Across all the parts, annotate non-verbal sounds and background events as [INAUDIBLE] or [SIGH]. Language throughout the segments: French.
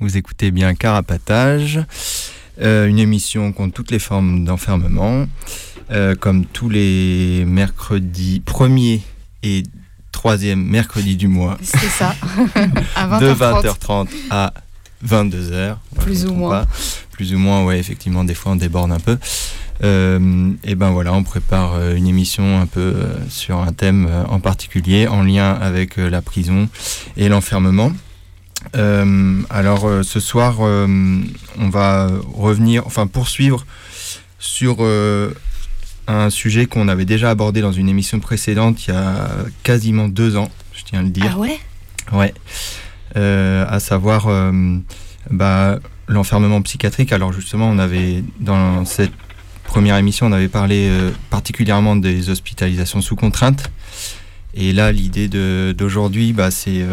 vous écoutez bien Carapatage, euh, une émission contre toutes les formes d'enfermement, euh, comme tous les mercredis, premier et troisième mercredi du mois. C'est ça, [LAUGHS] de 20h30 à 22h. Plus ou moins. Plus ou moins, ouais, effectivement, des fois on déborde un peu. Euh, et ben voilà, on prépare une émission un peu sur un thème en particulier en lien avec la prison et l'enfermement. Euh, alors euh, ce soir, euh, on va revenir, enfin poursuivre sur un sujet qu'on avait déjà abordé dans une émission précédente il y a quasiment deux ans, je tiens à le dire. Ah ouais? Ouais. à savoir bah, l'enfermement psychiatrique. Alors justement, on avait dans cette première émission, on avait parlé particulièrement des hospitalisations sous contrainte. Et là, l'idée d'aujourd'hui, bah, c'est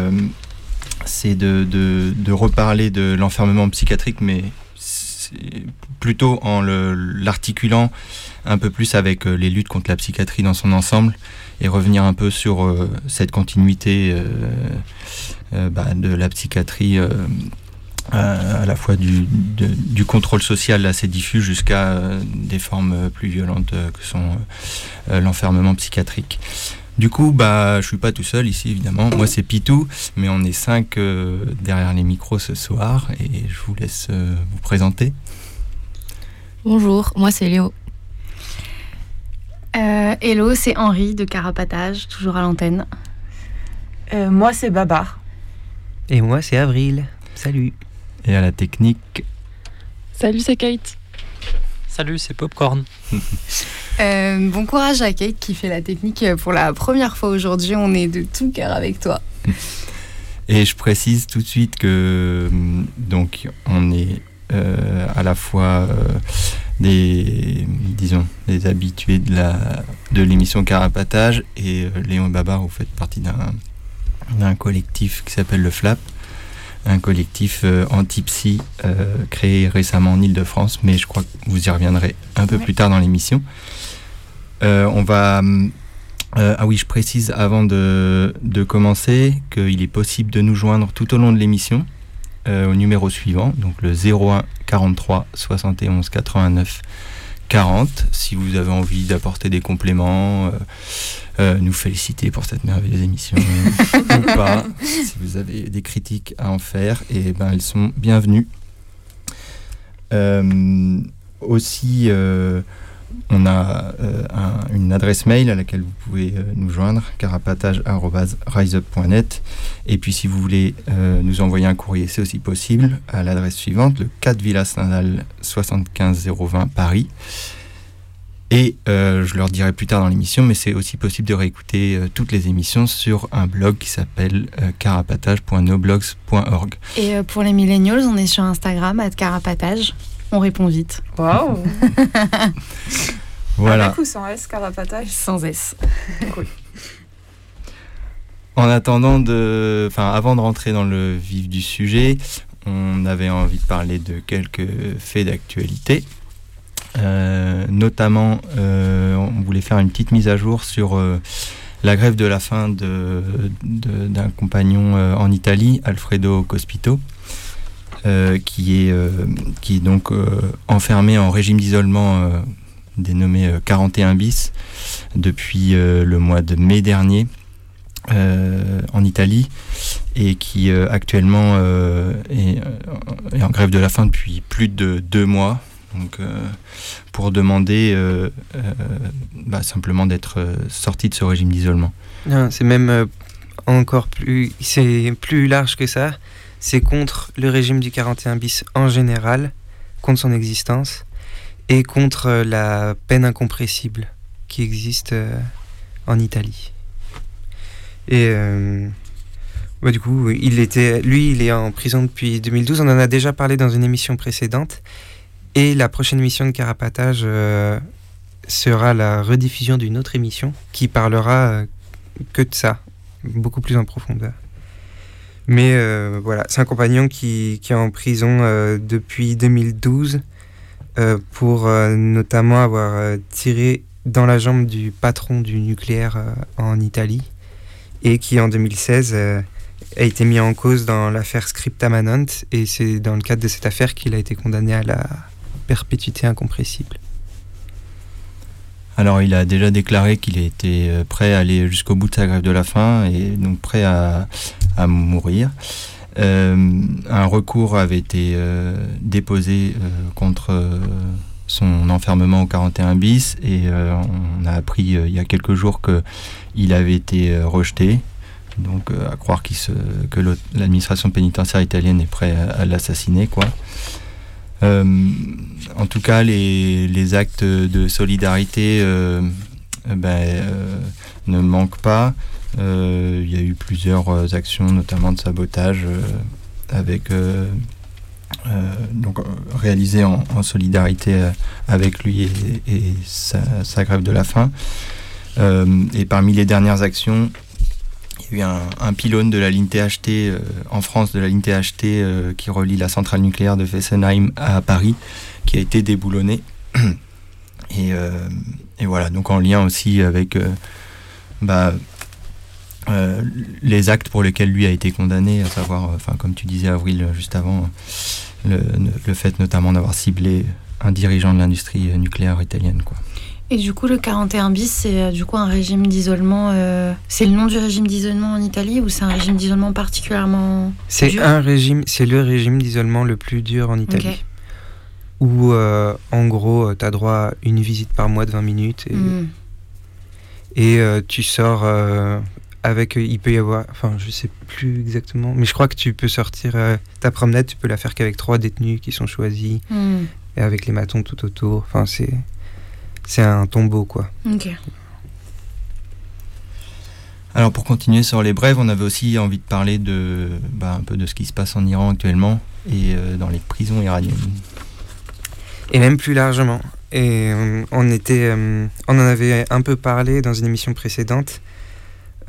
c'est de, de, reparler de l'enfermement psychiatrique, mais plutôt en l'articulant un peu plus avec euh, les luttes contre la psychiatrie dans son ensemble et revenir un peu sur euh, cette continuité euh, bah, de la psychiatrie à la fois du, contrôle social assez diffus jusqu'à des formes plus violentes que sont l'enfermement psychiatrique. Du coup, bah, je suis pas tout seul ici, évidemment. Moi, c'est Pitou, mais on est cinq euh, derrière les micros ce soir et je vous laisse euh, vous présenter. Bonjour, moi c'est Léo. Euh, hello, c'est Henri de Carapatage, toujours à l'antenne. moi, c'est Babar. Et moi, c'est Avril. Salut. Et à la technique. Salut, c'est Kate. Salut, c'est Popcorn. [LAUGHS] Euh, bon courage à Kate qui fait la technique pour la première fois aujourd'hui. On est de tout cœur avec toi. [LAUGHS] Et je précise tout de suite que donc on est euh, à la fois euh, des disons des habitués de la de l'émission Carapatage et Léon et Babar vous faites partie d'un d'un collectif qui s'appelle le Flap un collectif anti-psy créé récemment en Ile-de-France, mais je crois que vous y reviendrez un peu plus tard dans l'émission. Euh, on va. Euh, ah oui, je précise avant de, commencer qu'il est possible de nous joindre tout au long de l'émission euh, au numéro suivant, donc le 01 43 71 89 40. Si vous avez envie d'apporter des compléments, nous féliciter pour cette merveilleuse émission [LAUGHS] ou pas, si vous avez des critiques à en faire, et eh ben elles sont bienvenues. aussi on a euh, une adresse mail à laquelle vous pouvez euh, nous joindre, carapatage.riseup.net. Et puis si vous voulez euh, nous envoyer un courrier, c'est aussi possible à l'adresse suivante, le 4 Villa Stendhal 75020 Paris. Et je leur dirai plus tard dans l'émission, mais c'est aussi possible de réécouter toutes les émissions sur un blog qui s'appelle carapatage.noblogs.org. Et pour les millennials, on est sur Instagram, à carapatage. On répond vite. Waouh [LAUGHS] Voilà. Avec ou sans S, carapatage Sans S. En attendant de. Enfin, avant de rentrer dans le vif du sujet, on avait envie de parler de quelques faits d'actualité. Euh, notamment, euh, on voulait faire une petite mise à jour sur euh, la grève de la faim d'un compagnon en Italie, Alfredo Cospito, euh, qui, est, euh, qui est donc euh, enfermé en régime d'isolement dénommé 41 bis depuis le mois de mai dernier en Italie. et qui actuellement est, est, en grève de la faim depuis plus de deux mois. Donc, pour demander bah, simplement d'être sorti de ce régime d'isolement. C'est même encore plus, c'est plus large que ça. C'est contre le régime du 41 bis en général, contre son existence, et contre la peine incompressible qui existe euh, en Italie. Et euh, du coup, il était, lui, il est en prison depuis 2012. On en a déjà parlé dans une émission précédente. Et la prochaine émission de Carapatage euh, sera la rediffusion d'une autre émission qui parlera que de ça, beaucoup plus en profondeur. Mais euh, voilà, c'est un compagnon qui, est en prison euh, depuis 2012 euh, pour notamment avoir tiré dans la jambe du patron du nucléaire en Italie et qui en 2016 a été mis en cause dans l'affaire Scriptamanant et c'est dans le cadre de cette affaire qu'il a été condamné à la perpétuité incompressible. Alors il a déjà déclaré qu'il était prêt à aller jusqu'au bout de sa grève de la faim et donc prêt à, mourir. Euh, un recours avait été euh, déposé contre son enfermement au 41 bis et on a appris il y a quelques jours qu'il avait été rejeté. Donc à croire que l'administration pénitentiaire italienne est prête à, à l'assassiner quoi. Euh, en tout cas, les, actes de solidarité euh, ben, euh, ne manquent pas. Il y a eu plusieurs actions, notamment de sabotage, avec donc réalisées en, solidarité avec lui et, sa, grève de la faim. et parmi les dernières actions, il y a eu un, pylône de la ligne THT euh, en France, de la ligne THT euh, qui relie la centrale nucléaire de Fessenheim à Paris, qui a été déboulonné. Euh, et, voilà, donc en lien aussi avec bah, les actes pour lesquels lui a été condamné, à savoir, enfin comme tu disais Avril juste avant, le, le fait notamment d'avoir ciblé un dirigeant de l'industrie nucléaire italienne. Quoi. Et du coup, le 41 bis, c'est euh, du coup un régime d'isolement. Euh, c'est le nom du régime d'isolement en Italie ou c'est un régime d'isolement particulièrement C'est un régime, c'est le régime d'isolement le plus dur en Italie. Où euh, en gros, tu as droit à une visite par mois de 20 minutes et, hmm. et tu sors avec. il peut y avoir. Enfin, je sais plus exactement, mais je crois que tu peux sortir. ta promenade, tu peux la faire qu'avec trois détenus qui sont choisis hmm. et avec les matons tout autour. Enfin, c'est c'est un tombeau, quoi. Ok. Alors pour continuer sur les brèves, on avait aussi envie de parler de bah, un peu de ce qui se passe en Iran actuellement et euh, dans les prisons iraniennes. Et même plus largement. Et on, était, euh, on en avait un peu parlé dans une émission précédente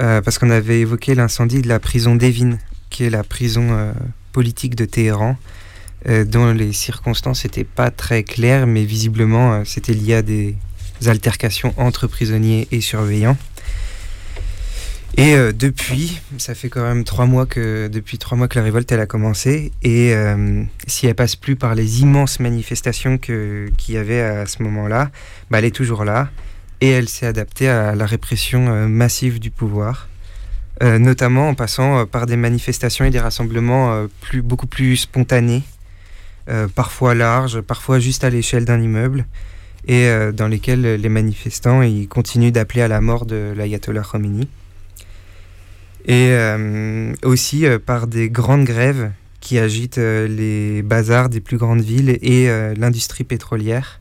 euh, parce qu'on avait évoqué l'incendie de la prison d'Evin, qui est la prison politique de Téhéran, euh, dont les circonstances n'étaient pas très claires, mais visiblement euh, c'était lié à des altercations entre prisonniers et surveillants. Et euh, depuis, ça fait quand même trois mois que depuis trois mois que la révolte elle a commencé. Et si elle passe plus par les immenses manifestations qu'il y avait à ce moment-là, bah, elle est toujours là. Et elle s'est adaptée à la répression massive du pouvoir, notamment en passant par des manifestations et des rassemblements beaucoup plus spontanés euh, parfois larges, parfois juste à l'échelle d'un immeuble, et euh, dans lesquels les manifestants continuent d'appeler à la mort de l'ayatollah Khomeini. Et euh, aussi par des grandes grèves qui agitent les bazars des plus grandes villes et l'industrie pétrolière,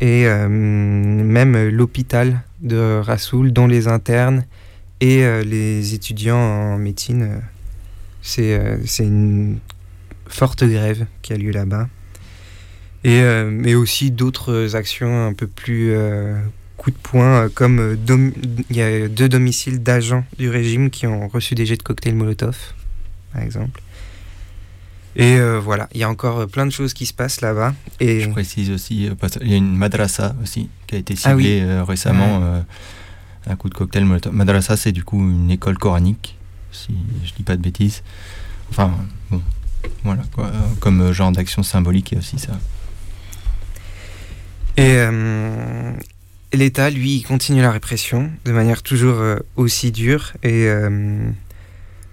et même l'hôpital de Rassoul, dont les internes et les étudiants en médecine. C'est une forte grève qui a lieu là-bas. Et, euh, mais aussi d'autres actions un peu plus euh, coup de poing, euh, comme il y a deux domiciles d'agents du régime qui ont reçu des jets de cocktail Molotov, par exemple. Et voilà, il y a encore plein de choses qui se passent là-bas. Et... Je précise aussi, il y a une madrasa aussi qui a été ah ciblée récemment, un coup de cocktail Molotov. Madrasa, c'est du coup une école coranique, si je dis pas de bêtises. Enfin, bon, voilà, quoi, comme euh, genre d'action symbolique, il y a aussi ça. Et euh, l'État, lui, il continue la répression de manière toujours euh, aussi dure. Et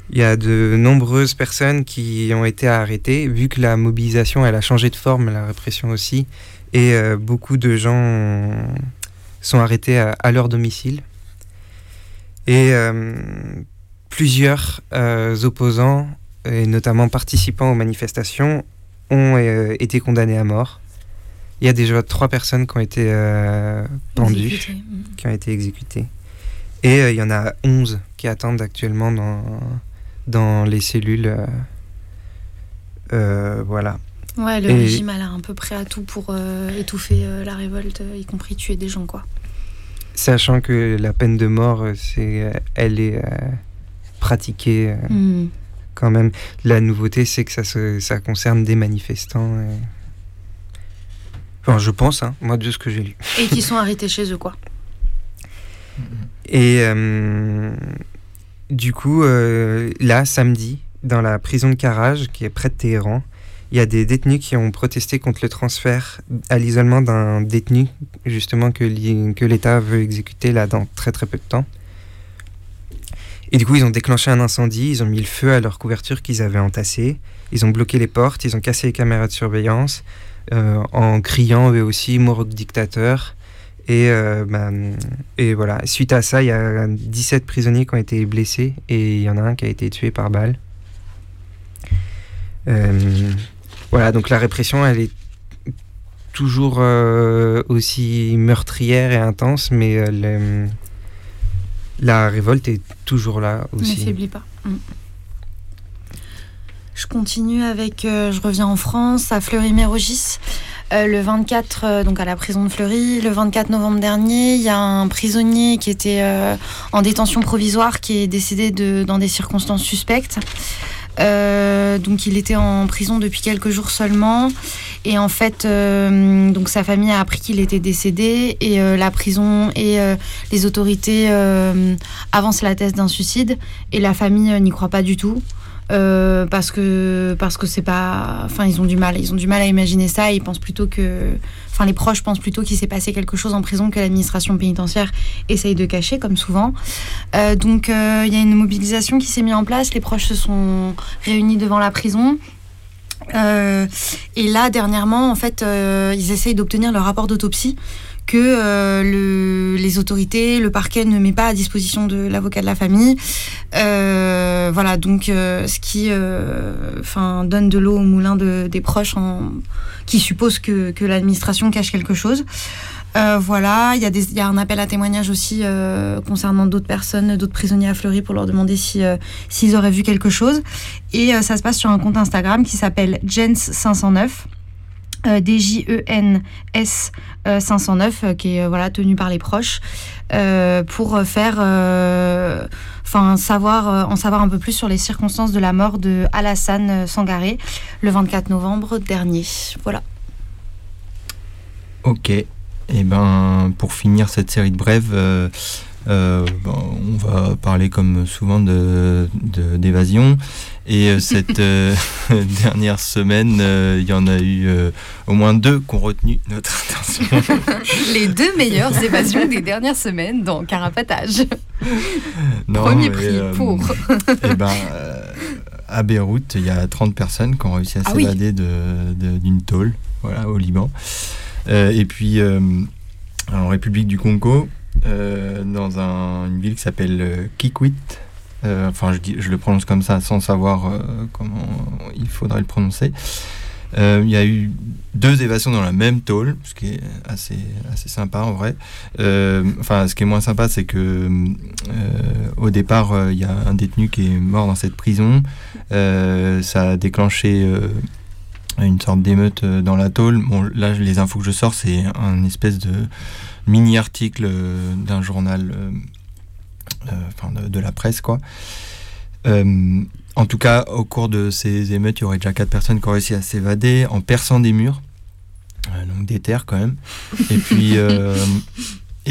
il y a de nombreuses personnes qui ont été arrêtées, vu que la mobilisation elle a changé de forme, la répression aussi, et beaucoup de gens sont arrêtés à, leur domicile. Et plusieurs opposants, et notamment participants aux manifestations, ont été condamnés à mort. Il y a déjà trois personnes qui ont été euh, pendues, mm. qui ont été exécutées. Et euh, il y en a 11 qui attendent actuellement dans, dans les cellules. Euh, voilà. Ouais, le régime a l'air un peu prêt à tout pour étouffer la révolte, y compris tuer des gens, quoi. Sachant que la peine de mort, c'est, elle est pratiquée mm. quand même. La nouveauté, c'est que ça, ça concerne des manifestants je pense, hein, moi, de ce que j'ai lu. Et qui [LAUGHS] sont arrêtés chez eux, quoi. Et euh, du coup, euh, là, samedi, dans la prison de Karaj, qui est près de Téhéran, il y a des détenus qui ont protesté contre le transfert à l'isolement d'un détenu, justement, que l'État veut exécuter là dans très très peu de temps. Et du coup, ils ont déclenché un incendie, ils ont mis le feu à leur couverture qu'ils avaient entassée, ils ont bloqué les portes, ils ont cassé les caméras de surveillance, euh, en criant eux aussi mort au dictateur. Et, euh, bah, et voilà, suite à ça, il y a 17 prisonniers qui ont été blessés et il y en a un qui a été tué par balle. Euh, voilà, donc la répression, elle est toujours aussi meurtrière et intense, mais la révolte est toujours là aussi. Ne faiblit pas. Mm. Je continue avec, euh, je reviens en France, à Fleury-Mérogis. Euh, le 24, euh, donc à la prison de Fleury, le 24 novembre dernier, il y a un prisonnier qui était en détention provisoire qui est décédé dans des circonstances suspectes. donc il était en prison depuis quelques jours seulement et en fait donc sa famille a appris qu'il était décédé et la prison et les autorités avancent la thèse d'un suicide et la famille n'y croit pas du tout. Euh, parce que parce que c'est pas enfin ils ont du mal. Ils ont du mal à imaginer ça. Ils pensent plutôt que enfin les proches pensent plutôt qu'il s'est passé quelque chose en prison que l'administration pénitentiaire essaye de cacher comme souvent. Euh, donc euh, il y a une mobilisation qui s'est mise en place. Les proches se sont réunis devant la prison. Et là dernièrement en fait ils essayent d'obtenir le rapport d'autopsie que euh, le, les autorités, le parquet ne met pas à disposition de l'avocat de la famille. Euh, voilà, donc euh, ce qui enfin donne de l'eau au moulin de, des proches qui suppose que, l'administration cache quelque chose. voilà, il y, a un appel à témoignage aussi concernant d'autres personnes, d'autres prisonniers à Fleury pour leur demander si, s'ils auraient vu quelque chose. Et ça se passe sur un compte Instagram qui s'appelle Jens509. Euh, DJENS 509 euh, euh, qui est voilà tenu par les proches pour faire en savoir un peu plus sur les circonstances de la mort de Alassane Sangaré le 24 novembre dernier. Voilà. Ok. Et eh ben pour finir cette série de brèves ben, on va parler comme souvent de d'évasion et euh, cette euh, [LAUGHS] dernière semaine, euh, il y en a eu au moins deux qui ont retenu notre attention. [LAUGHS] Les deux meilleures évasions des dernières semaines dans Carapatage. Premier prix pour. Eh ben, à Beyrouth, il y a 30 personnes qui ont réussi à ah s'évader d'une tôle voilà, au Liban. et puis, en République du Congo, dans une ville qui s'appelle Kikwit, euh, enfin, je, le prononce comme ça sans savoir euh, comment il faudrait le prononcer. Euh, il y a eu deux évasions dans la même tôle, ce qui est assez, assez sympa en vrai. enfin, ce qui est moins sympa, c'est que au départ, il y a un détenu qui est mort dans cette prison. ça a déclenché une sorte d'émeute dans la tôle. Bon, là, les infos que je sors, c'est un espèce de mini article d'un journal euh, enfin de, la presse quoi. Euh, en tout cas, au cours de ces émeutes, il y aurait déjà quatre personnes qui ont réussi à s'évader en perçant des murs, euh, donc des terres quand même. Et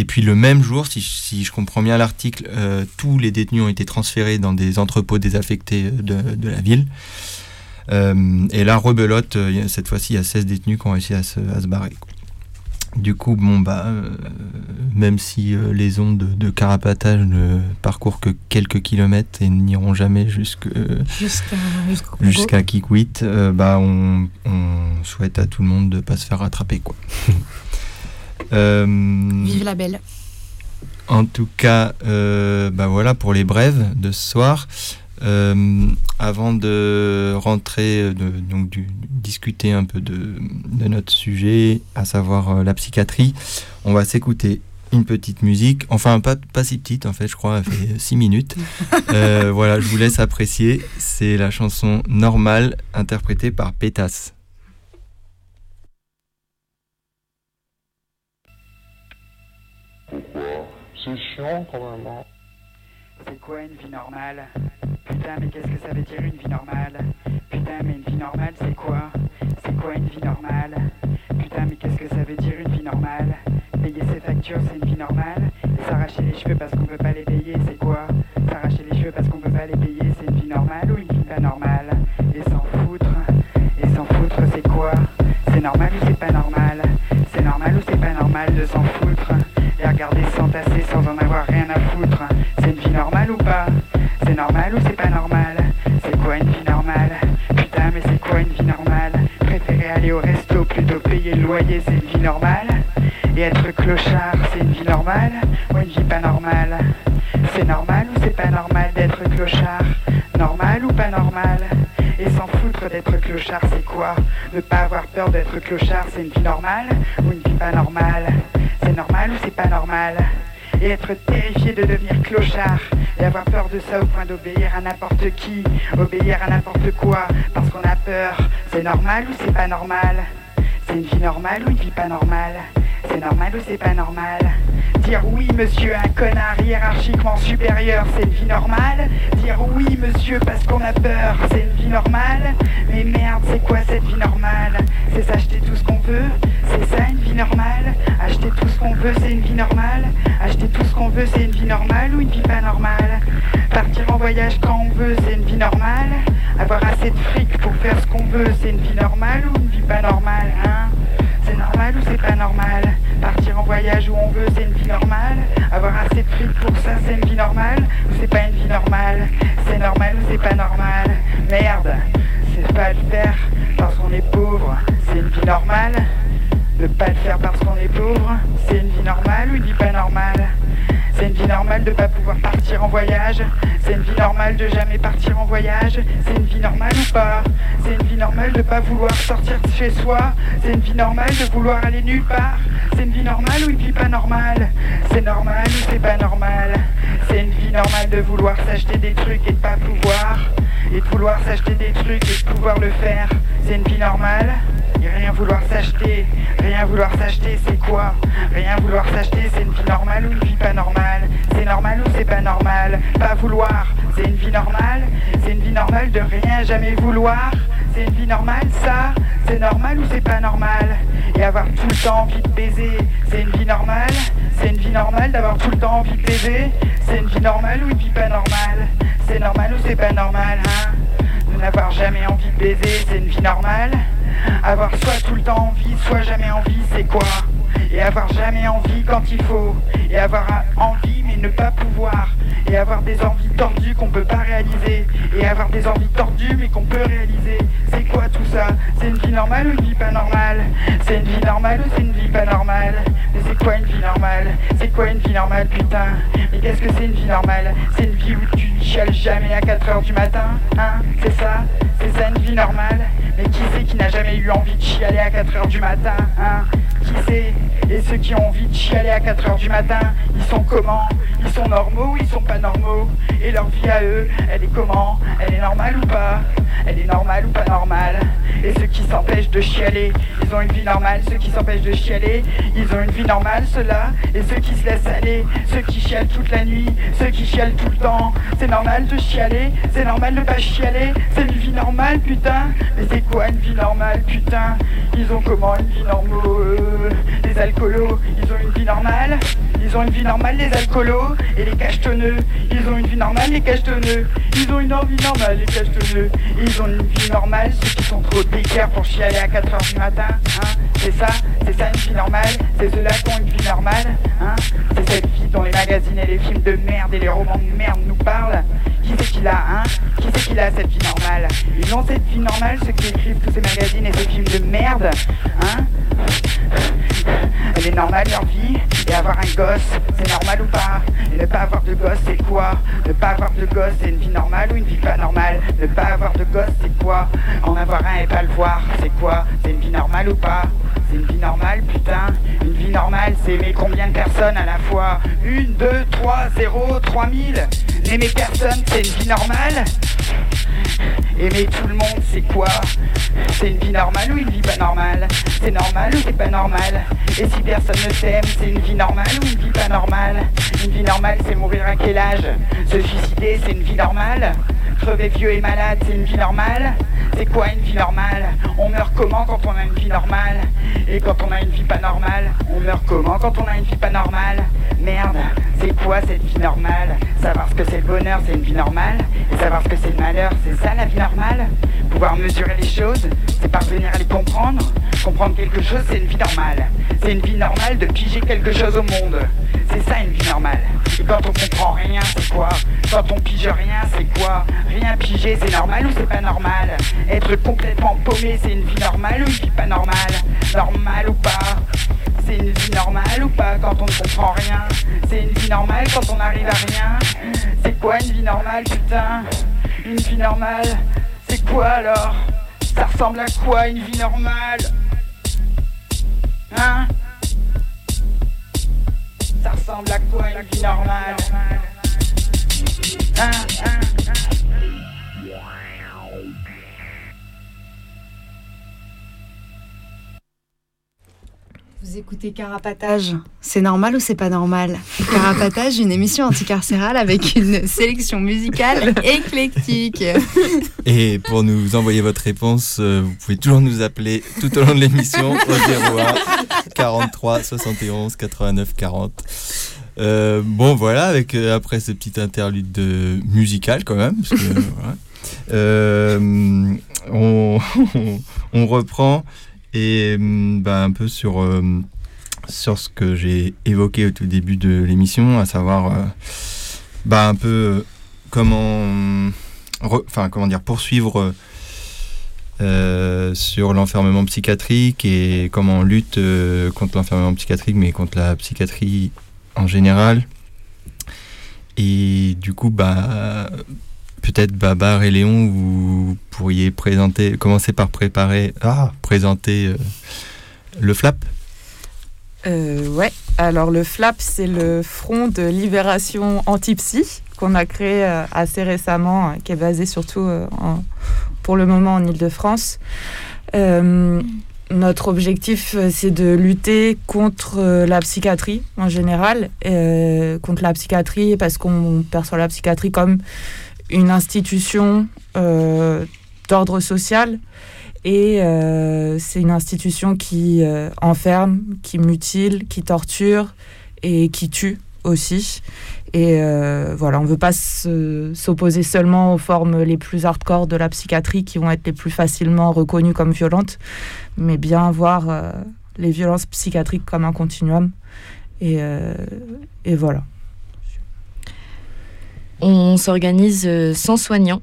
puis, le même jour, si, je comprends bien l'article, tous les détenus ont été transférés dans des entrepôts désaffectés de, la ville. et là, rebelote, cette fois-ci, il y a 16 détenus qui ont réussi à se barrer. Du coup, bon, bah, euh, même si euh, les ondes de, de, carapatage ne parcourent que quelques kilomètres et n'iront jamais jusqu'à jusqu'à Kikwit, euh, bah, on, on, souhaite à tout le monde de ne pas se faire rattraper. Quoi. [LAUGHS] Vive la belle. En tout cas, bah, voilà pour les brèves de ce soir. Euh, avant de rentrer, de, donc du, discuter un peu de, de, notre sujet, à savoir euh, la psychiatrie, on va s'écouter une petite musique, enfin pas, pas si petite en fait, je crois, elle fait 6 minutes. [LAUGHS] Euh, voilà, je vous laisse apprécier. C'est la chanson Normale interprétée par Pétasse. C'est chiant quand même. Hein. C'est quoi une vie normale. Putain, mais qu'est-ce que ça veut dire une vie normale? Putain, mais une vie normale, c'est quoi? C'est quoi une vie normale? Putain, mais qu'est-ce que ça veut dire une vie normale? Payer ses factures, c'est une vie normale? Et s'arracher les cheveux parce qu'on peut pas les payer, c'est quoi? S'arracher les cheveux parce qu'on peut pas les payer, c'est une vie normale ou une vie pas normale? Et s'en foutre? Et s'en foutre, c'est quoi? C'est normal ou c'est pas normal? C'est normal ou c'est pas normal de s'en foutre? Et regarder s'entasser sans en avoir rien à foutre? Normale ou pas c'est normal ou c'est pas normal C'est quoi une vie normale Putain mais c'est quoi une vie normale Préférer aller au resto plutôt payer le loyer c'est une vie normale Et être clochard c'est une vie normale Ou une vie pas normale C'est normal ou c'est pas normal d'être clochard Normal ou pas normal et s'en foutre d'être clochard, c'est quoi Ne pas avoir peur d'être clochard, c'est une vie normale ou une vie pas normale C'est normal ou c'est pas normal et être terrifié de devenir clochard et avoir peur de ça au point d'obéir à n'importe qui, obéir à n'importe quoi parce qu'on a peur. C'est normal ou c'est pas normal? C'est une vie normale ou une vie pas normale? C'est normal ou c'est pas normal Dire oui monsieur un connard hiérarchiquement supérieur, c'est une vie normale. Dire oui monsieur parce qu'on a peur, c'est une vie normale. Mais merde, c'est quoi cette vie normale? C'est s'acheter tout ce qu'on veut C'est ça une vie normale? Acheter tout ce qu'on veut, c'est une vie normale? Acheter tout ce qu'on veut, c'est une vie normale ou une vie pas normale? Partir en voyage quand on veut, c'est une vie normale? Avoir assez de fric pour faire ce qu'on veut, c'est une vie normale ou une vie pas normale, hein? C'est normal ou c'est pas normal Merde, c'est pas le faire parce qu'on est pauvre C'est une vie normale De pas le faire parce qu'on est pauvre C'est une vie normale ou une vie pas normale c'est une vie normale de pas pouvoir partir en voyage. C'est une vie normale de jamais partir en voyage. C'est une vie normale ou pas C'est une vie normale de pas vouloir sortir de chez soi. C'est une vie normale de vouloir aller nulle part. C'est une vie normale ou une vie pas normale C'est normal ou c'est pas normal C'est une vie normale de vouloir s'acheter des trucs et de pas pouvoir. Et de vouloir s'acheter des trucs et de pouvoir le faire. C'est une vie normale. Et rien vouloir s'acheter, rien vouloir s'acheter, c'est quoi? Rien vouloir s'acheter, c'est une vie normale ou une vie pas normale? C'est normal ou c'est pas normal? Pas vouloir, c'est une vie normale. C'est une vie normale de rien jamais vouloir. C'est une vie normale ça? C'est normal ou c'est pas normal? Et avoir tout le temps envie de baiser, c'est une vie normale C'est une vie normale d'avoir tout le temps envie de baiser. C'est une vie normale ou une vie pas normale? C'est normal ou c'est pas normal, hein? De n'avoir jamais envie de baiser, c'est une vie normale? Avoir soit tout le temps envie, soit jamais envie, c'est quoi? Et avoir jamais envie quand il faut. Et avoir envie mais ne pas pouvoir. Et avoir des envies tordues qu'on peut pas réaliser. Et avoir des envies tordues mais qu'on peut réaliser. C'est quoi tout ça? C'est une vie normale ou une vie pas normale? C'est une vie normale ou c'est une vie pas normale? Mais c'est quoi une vie normale? C'est quoi une vie normale putain? Mais qu'est-ce que c'est une vie normale? C'est une vie où tu chiales jamais à 4h du matin Hein? C'est ça? C'est ça une vie normale? Mais qui c'est qui n'a jamais eu envie de chialer à 4h du matin Hein? Et ceux qui ont envie de chialer à 4h du matin Ils sont comment Ils sont normaux ou ils sont pas normaux Et leur vie à eux, elle est comment Elle est normale ou pas Elle est normale ou pas normale Et ceux qui s'empêchent de chialer Ils ont une vie normale. Ceux qui s'empêchent de chialer Ils ont une vie normale ceux-là. Et ceux qui se laissent aller Ceux qui chialent toute la nuit Ceux qui chialent tout le temps. C'est normal de chialer C'est normal de pas chialer. C'est une vie normale putain. Mais c'est quoi une vie normale putain? Ils ont comment une vie normale? Les alcoolos Ils ont une vie normale. Ils ont une vie normale les alcoolos Et les cachetonneux. Ils ont une vie normale les cachetonneux. Ils ont une envie normale les cachetonneux. Ils ont une vie normale ceux qui sont trop d'équerre pour chialer à 4h du matin hein. C'est ça, c'est ça une vie normale, c'est ceux-là qui ont une vie normale, hein. C'est cette vie dont les magazines et les films de merde et les romans de merde nous parlent. Qui c'est qui l'a, hein Qui c'est qui l'a cette vie normale Ils ont cette vie normale, ceux qui écrivent tous ces magazines et ces films de merde, hein Elle est normale leur vie, et avoir un gosse, c'est normal ou pas Et ne pas avoir de gosse, c'est quoi Ne pas avoir de gosse, c'est une vie normale ou une vie pas normale Ne pas avoir de gosse, c'est quoi En avoir un et pas le voir, c'est quoi C'est une vie normale ou pas c'est une vie normale, putain. Une vie normale, c'est aimer combien de personnes à la fois Une, deux, trois, zéro, trois mille. Aimer personne, c'est une vie normale. Aimer tout le monde, c'est quoi? C'est une vie normale ou une vie pas normale? C'est normal ou c'est pas normal? Et si personne ne s'aime, c'est une vie normale ou une vie pas normale? Une vie normale, c'est mourir à quel âge? Se suicider, c'est une vie normale? Crever vieux et malade, c'est une vie normale. C'est quoi une vie normale On meurt comment quand on a une vie normale Et quand on a une vie pas normale On meurt comment quand on a une vie pas normale Merde, c'est quoi cette vie normale Savoir ce que c'est le bonheur, c'est une vie normale. Savoir ce que c'est le malheur, c'est ça la vie normale Pouvoir mesurer les choses, c'est parvenir à les comprendre. Comprendre quelque chose, c'est une vie normale. C'est une vie normale de piger quelque chose au monde C'est ça une vie normale. Et quand on comprend rien, c'est quoi Quand on pige rien, c'est quoi Rien piger, c'est normal ou c'est pas normal Être complètement paumé, c'est une vie normale ou une vie pas normale Normal ou pas c'est une vie normale ou pas quand on ne comprend rien C'est une vie normale quand on n'arrive à rien C'est quoi une vie normale putain Une vie normale C'est quoi alors Ça ressemble à quoi une vie normale Hein Ça ressemble à quoi une vie normale? Hein, hein, Vous écoutez Carapatage. C'est normal ou c'est pas normal [LAUGHS] Carapatage, une émission anticarcérale avec une sélection musicale [LAUGHS] éclectique. Et pour nous envoyer votre réponse, euh, vous pouvez toujours nous appeler tout au long de l'émission au 01 43 71 89 40. Euh, bon voilà, avec euh, après ce petit interlude de musical quand même, parce que, [LAUGHS] voilà. Euh, on, on reprend et bah, un peu sur, euh, sur ce que j'ai évoqué au tout début de l'émission, à savoir euh, bah, un peu euh, comment, enfin comment dire, poursuivre sur l'enfermement psychiatrique et comment on lutte contre l'enfermement psychiatrique, mais contre la psychiatrie en général. Et du coup, bah, peut-être Babar et Léon, vous pourriez présenter, commencer par préparer, ah, présenter euh, le FLAP. Euh, ouais, alors le FLAP, c'est le Front de Libération Anti-Psy qu'on a créé euh, assez récemment, qui est basé surtout pour le moment en Ile-de-France. notre objectif, c'est de lutter contre la psychiatrie en général, contre la psychiatrie parce qu'on perçoit la psychiatrie comme une institution euh, d'ordre social et euh, c'est une institution qui euh, enferme, qui mutile, qui torture et qui tue aussi. Et voilà, on ne veut pas s'opposer seulement aux formes les plus hardcore de la psychiatrie qui vont être les plus facilement reconnues comme violentes, mais bien voir les violences psychiatriques comme un continuum. Et, et voilà. On s'organise euh, sans soignants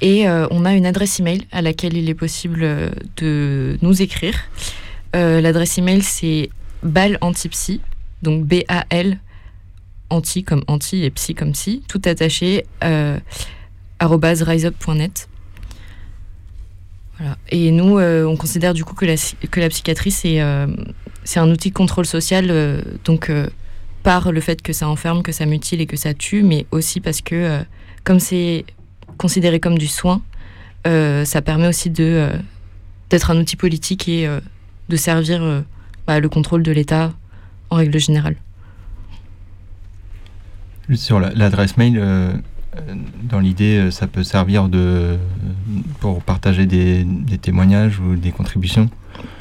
et euh, on a une adresse email à laquelle il est possible euh, de nous écrire. L'adresse email c'est balantipsy, donc B-A-L, anti comme anti et psy comme psy, tout attaché, euh, riseup.net. Et nous, on considère du coup que la, psychiatrie, c'est c'est un outil de contrôle social, donc par le fait que ça enferme, que ça mutile et que ça tue, mais aussi parce que, euh, comme c'est considéré comme du soin, euh, ça permet aussi de euh, d'être un outil politique et de servir bah, le contrôle de l'État en règle générale. Sur l'adresse mail, dans l'idée, ça peut servir de, pour partager des, des témoignages ou des contributions?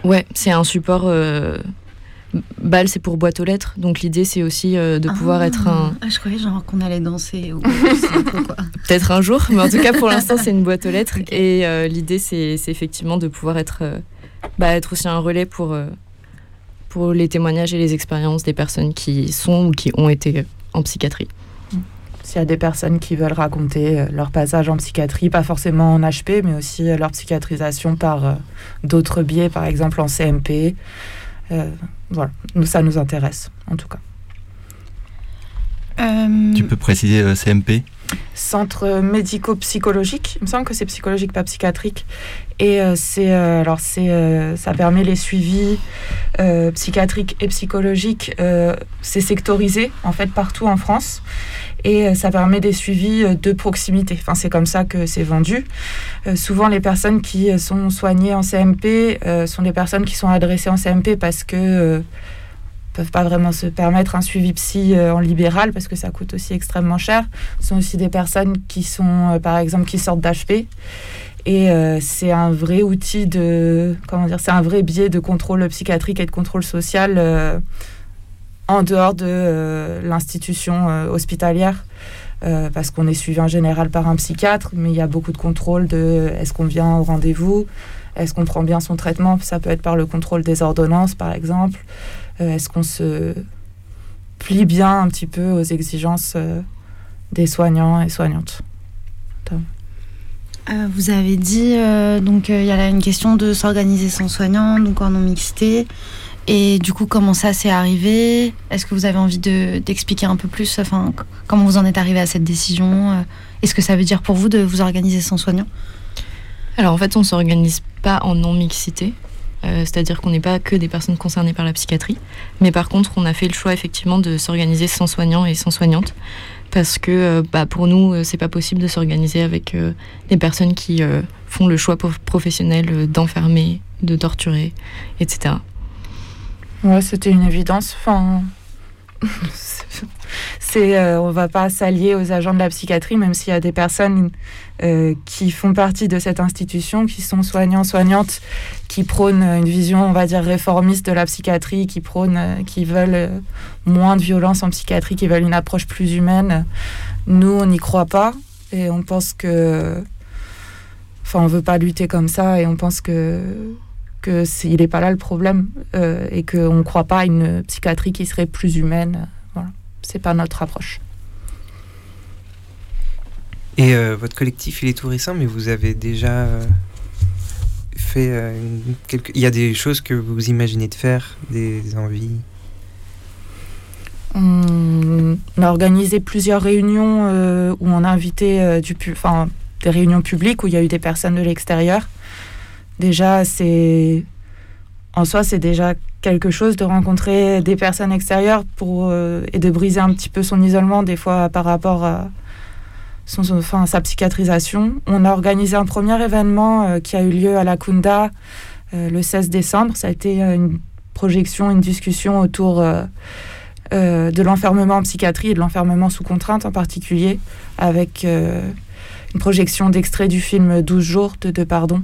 Ouais, c'est un support Bal, c'est pour boîte aux lettres. Donc l'idée, c'est aussi euh, de pouvoir être un. Ah, je croyais genre qu'on allait danser ou [LAUGHS] Peut-être un jour, mais en tout cas, pour l'instant, c'est une boîte aux lettres. Et euh, l'idée, c'est effectivement de pouvoir être euh, bah, être aussi un relais pour, pour les témoignages et les expériences des personnes qui sont ou qui ont été en psychiatrie. S'il y a des personnes qui veulent raconter leur passage en psychiatrie, pas forcément en HP, mais aussi leur psychiatrisation par d'autres biais, par exemple en CMP. Voilà, nous, ça nous intéresse en tout cas. Tu peux préciser CMP Centre médico-psychologique. Il me semble que c'est psychologique, pas psychiatrique. Et euh, c'est euh, alors c'est euh, ça permet les suivis psychiatriques et psychologiques. c'est sectorisé en fait partout en France et ça permet des suivis de proximité. Enfin, c'est comme ça que c'est vendu. souvent, les personnes qui sont soignées en CMP sont des personnes qui sont adressées en CMP parce que peuvent pas vraiment se permettre un suivi psy euh, en libéral parce que ça coûte aussi extrêmement cher. Ce sont aussi des personnes qui sont, euh, par exemple, qui sortent d'HP. Et euh, c'est un vrai outil de, comment dire, c'est un vrai biais de contrôle psychiatrique et de contrôle social en dehors de l'institution hospitalière. parce qu'on est suivi en général par un psychiatre, mais il y a beaucoup de contrôle de est-ce qu'on vient au rendez-vous, est-ce qu'on prend bien son traitement, ça peut être par le contrôle des ordonnances par exemple, euh, est-ce qu'on se plie bien un petit peu aux exigences euh, des soignants et soignantes euh, vous avez dit donc il y a là une question de s'organiser sans soignant, donc en non mixité. Et du coup, comment ça s'est arrivé? Est-ce que vous avez envie d'expliquer un peu plus enfin, comment vous en êtes arrivé à cette décision Est-ce que ça veut dire pour vous de vous organiser sans soignant? Alors en fait, on s'organise pas en non mixité. Euh, c'est-à-dire qu'on n'est pas que des personnes concernées par la psychiatrie, mais par contre on a fait le choix effectivement de s'organiser sans soignants et sans soignantes, parce que euh, bah, pour nous euh, c'est pas possible de s'organiser avec des personnes qui font le choix professionnel d'enfermer, de torturer, etc. Ouais, c'était une évidence. Enfin, [LAUGHS] c'est euh, on va pas s'allier aux agents de la psychiatrie, même s'il y a des personnes euh, qui font partie de cette institution, qui sont soignants, soignantes, qui prônent une vision, on va dire, réformiste de la psychiatrie, qui prônent, euh, qui veulent moins de violence en psychiatrie, qui veulent une approche plus humaine. Nous, on n'y croit pas et on pense que, enfin, on veut pas lutter comme ça et on pense que que il n'est pas là le problème et qu'on ne croit pas à une psychiatrie qui serait plus humaine c'est pas notre approche. Et euh, votre collectif, il est tout récent, mais vous avez déjà euh, fait euh, Il y a des choses que vous imaginez de faire, des envies? On a organisé plusieurs réunions où on a invité du enfin, des réunions publiques où il y a eu des personnes de l'extérieur. Déjà, c'est en soi, c'est déjà quelque chose de rencontrer des personnes extérieures pour, euh, et de briser un petit peu son isolement des fois par rapport à, son, sa psychiatrisation. On a organisé un premier événement euh, qui a eu lieu à la Kunda euh, le 16 décembre. Ça a été une projection, une discussion autour de l'enfermement en psychiatrie et de l'enfermement sous contrainte en particulier, avec une projection d'extrait du film 12 jours de Pardon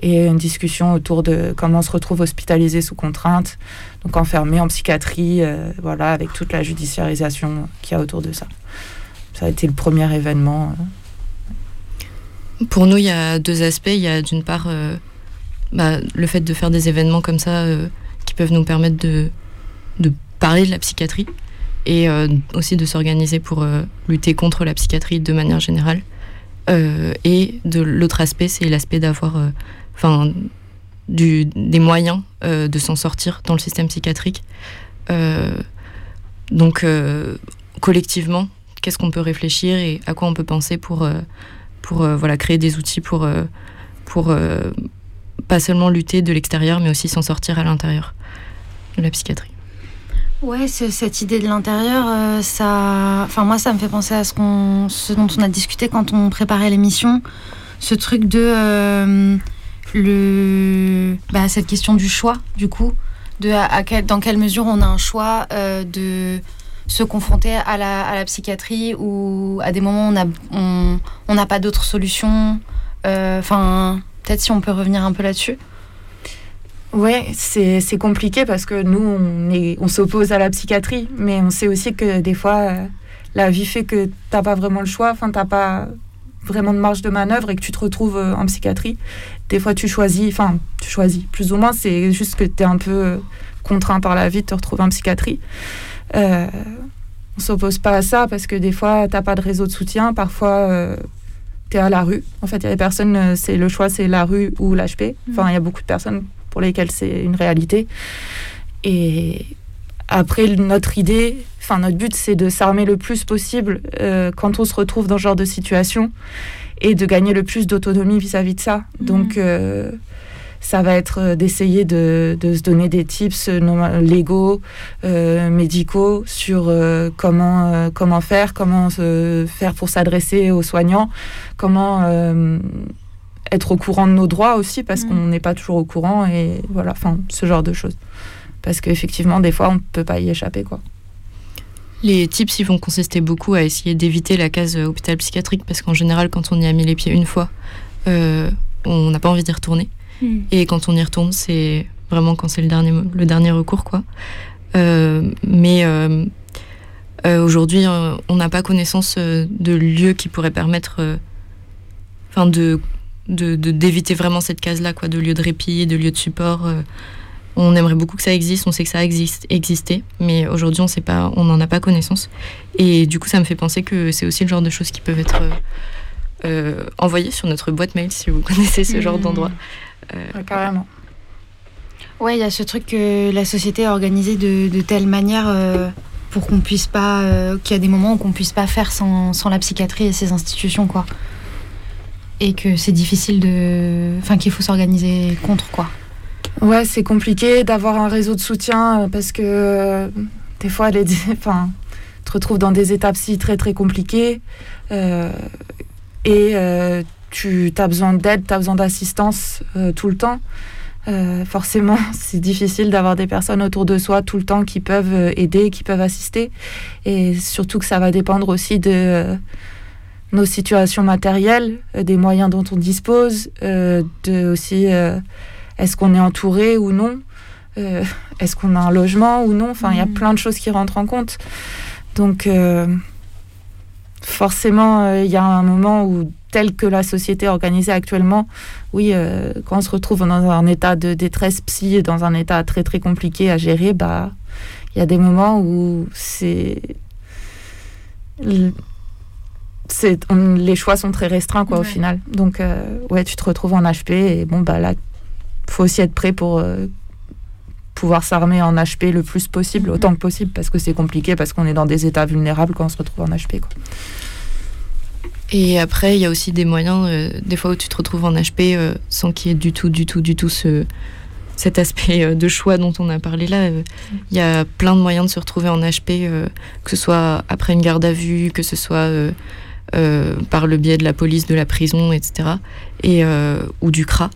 et une discussion autour de comment on se retrouve hospitalisé sous contrainte, donc enfermé en psychiatrie, euh, voilà, avec toute la judiciarisation qu'il y a autour de ça. Ça a été le premier événement. Euh. Pour nous, il y a deux aspects. Il y a d'une part euh, bah, le fait de faire des événements comme ça qui peuvent nous permettre de, de parler de la psychiatrie et aussi de s'organiser pour lutter contre la psychiatrie de manière générale. et de l'autre aspect, c'est l'aspect d'avoir enfin, des moyens euh, de s'en sortir dans le système psychiatrique. Euh, donc, euh, collectivement, qu'est-ce qu'on peut réfléchir et à quoi on peut penser pour, pour voilà, créer des outils pour, pour pas seulement lutter de l'extérieur, mais aussi s'en sortir à l'intérieur de la psychiatrie. Ouais, cette idée de l'intérieur, ça, enfin moi, ça me fait penser à ce qu'on, ce dont on a discuté quand on préparait l'émission, ce truc de le, bah, cette question du choix, du coup, de à, dans quelle mesure on a un choix euh, de se confronter à la, à la, psychiatrie ou à des moments on n'a on, pas d'autres solutions. Euh, enfin, peut-être si on peut revenir un peu là-dessus. Ouais, c'est compliqué parce que nous, on, est, on s'oppose à la psychiatrie, mais on sait aussi que des fois, euh, la vie fait que t'as pas vraiment le choix. Enfin, t'as pas vraiment de marge de manœuvre et que tu te retrouves euh, en psychiatrie, des fois tu choisis, enfin tu choisis, plus ou moins c'est juste que tu es un peu euh, contraint par la vie de te retrouver en psychiatrie. Euh, on s'oppose pas à ça parce que des fois t'as pas de réseau de soutien, parfois euh, tu es à la rue. En fait, il y a des personnes, euh, c'est le choix c'est la rue ou l'HP. Enfin, il y a beaucoup de personnes pour lesquelles c'est une réalité. Et après, notre idée, enfin notre but, c'est de s'armer le plus possible euh, quand on se retrouve dans ce genre de situation et de gagner le plus d'autonomie vis-à-vis de ça. Donc, euh, ça va être euh, d'essayer de, de se donner des tips légaux, euh, médicaux sur comment, comment faire, comment se faire pour s'adresser aux soignants, comment être au courant de nos droits aussi, parce qu'on n'est pas toujours au courant, et voilà, enfin, ce genre de choses. Parce qu'effectivement, des fois, on ne peut pas y échapper, quoi. Les tips, ils vont consister beaucoup à essayer d'éviter la case euh, hôpital psychiatrique parce qu'en général, quand on y a mis les pieds une fois, euh, on n'a pas envie d'y retourner. Mm. Et quand on y retourne, c'est vraiment quand c'est le dernier, le dernier recours, quoi. Euh, mais euh, euh, aujourd'hui, euh, on n'a pas connaissance de lieux qui pourraient permettre, euh, enfin, de de- de- d'éviter vraiment cette case-là, quoi, de lieux de répit, de lieux de support. On aimerait beaucoup que ça existe, on sait que ça existe, existait, mais aujourd'hui, on sait pas, on n'en a pas connaissance. Et du coup, ça me fait penser que c'est aussi le genre de choses qui peuvent être euh, euh, envoyées sur notre boîte mail si vous [LAUGHS] connaissez ce genre Mhm. d'endroit. Euh, carrément. Ouais, il y a ce truc que la société a organisé de, de telle manière euh, pour qu'on puisse pas. euh, qu'il y a des moments où qu'on puisse pas faire sans, sans la psychiatrie et ses institutions, quoi. Et que c'est difficile de. Enfin, qu'il faut s'organiser contre, quoi. Ouais, c'est compliqué d'avoir un réseau de soutien euh, parce que euh, des fois, les, [LAUGHS] enfin, te retrouves dans des étapes si très très compliquées euh, et tu as besoin d'aide, tu as besoin d'assistance tout le temps. Forcément, [LAUGHS] c'est difficile d'avoir des personnes autour de soi tout le temps qui peuvent aider, qui peuvent assister. Et surtout que ça va dépendre aussi de nos situations matérielles, des moyens dont on dispose, de aussi est-ce qu'on est entouré ou non, Euh, est-ce qu'on a un logement ou non. Enfin, il y a plein de choses qui rentrent en compte. Donc, euh, forcément, euh, il y a un moment où, tel que la société est organisée actuellement, oui, quand on se retrouve dans un état de détresse psy, dans un état très très compliqué à gérer, bah, il y a des moments où c'est c'est on- les choix sont très restreints quoi au final donc euh, ouais tu te retrouves en HP et bon bah là faut aussi être prêt pour euh, pouvoir s'armer en HP le plus possible autant que possible parce que c'est compliqué parce qu'on est dans des états vulnérables quand on se retrouve en HP quoi. Et après, il y a aussi des moyens, euh, des fois où tu te retrouves en HP euh, sans qu'il y ait du tout, du tout, du tout ce, cet aspect de choix dont on a parlé là. Il y a plein de moyens de se retrouver en HP, que ce soit après une garde à vue, que ce soit par le biais de la police, de la prison, etc. Et, ou du CRA.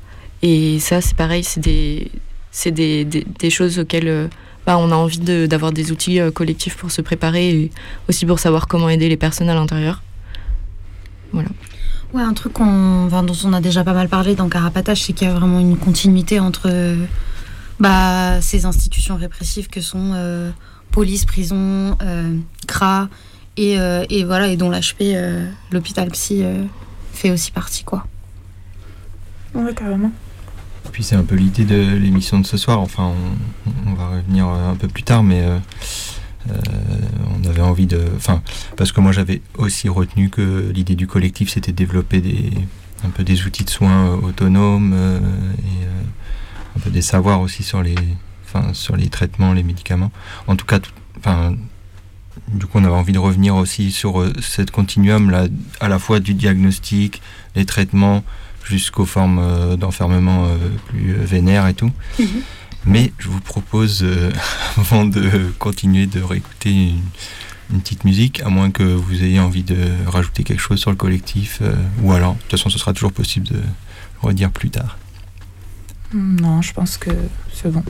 Et ça, c'est pareil, c'est des, c'est des, des, des choses auxquelles euh, bah, on a envie de- d'avoir des outils euh, collectifs pour se préparer et aussi pour savoir comment aider les personnes à l'intérieur. Voilà. Ouais, un truc qu'on- enfin, dont on a déjà pas mal parlé dans Carapatage, c'est qu'il y a vraiment une continuité entre bah, ces institutions répressives que sont euh, police, prison, euh, CRA, et, euh, et voilà, et dont l'HP, euh, l'hôpital psy, euh, fait aussi partie, quoi. Ouais, carrément. Puis c'est un peu l'idée de l'émission de ce soir. Enfin, on, va revenir euh, un peu plus tard, mais euh, euh, on avait envie de. Enfin, parce que moi j'avais aussi retenu que l'idée du collectif c'était de développer des, un peu des outils de soins autonomes et un peu des savoirs aussi sur les, enfin, sur les traitements, les médicaments. En tout cas. Du coup, on avait envie de revenir aussi sur cette continuum là, à la fois du diagnostic, les traitements, jusqu'aux formes euh, d'enfermement euh, plus euh, vénères et tout. Mais je vous propose, [LAUGHS] avant de continuer de réécouter une, une petite musique, à moins que vous ayez envie de rajouter quelque chose sur le collectif, ou alors, de toute façon, ce sera toujours possible de redire plus tard. Non, je pense que c'est bon.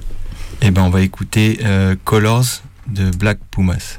Eh ben, on va écouter euh, Colors de Black Pumas.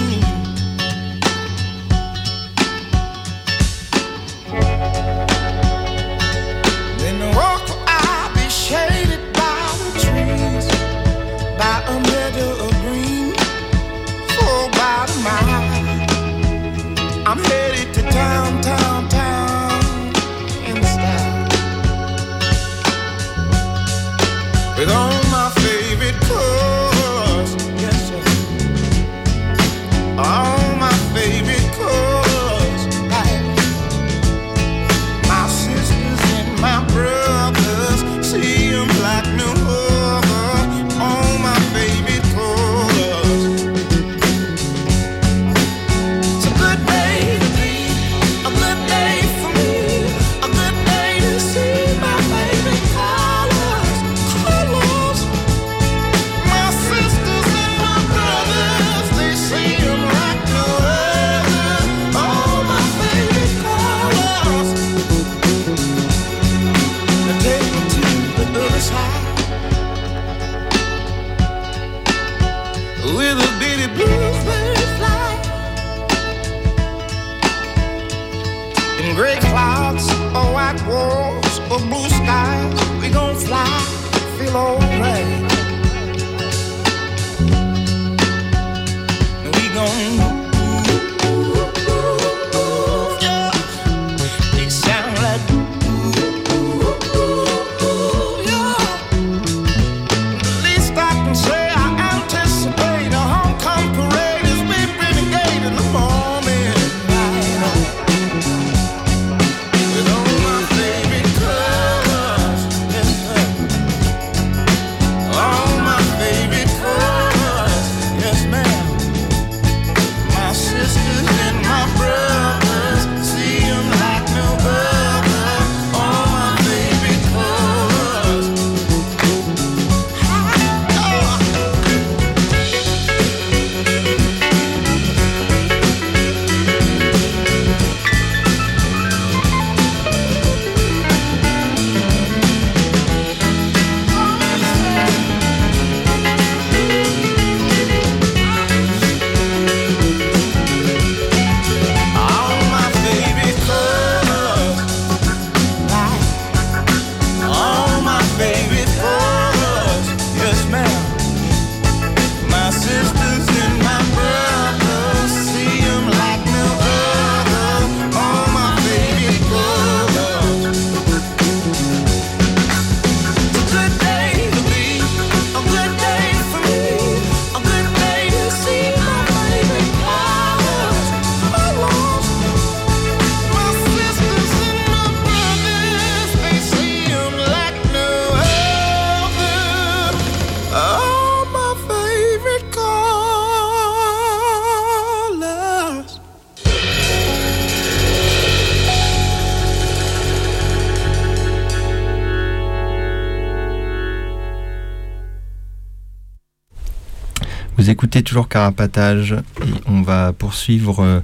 Toujours Carapatage et on va poursuivre euh,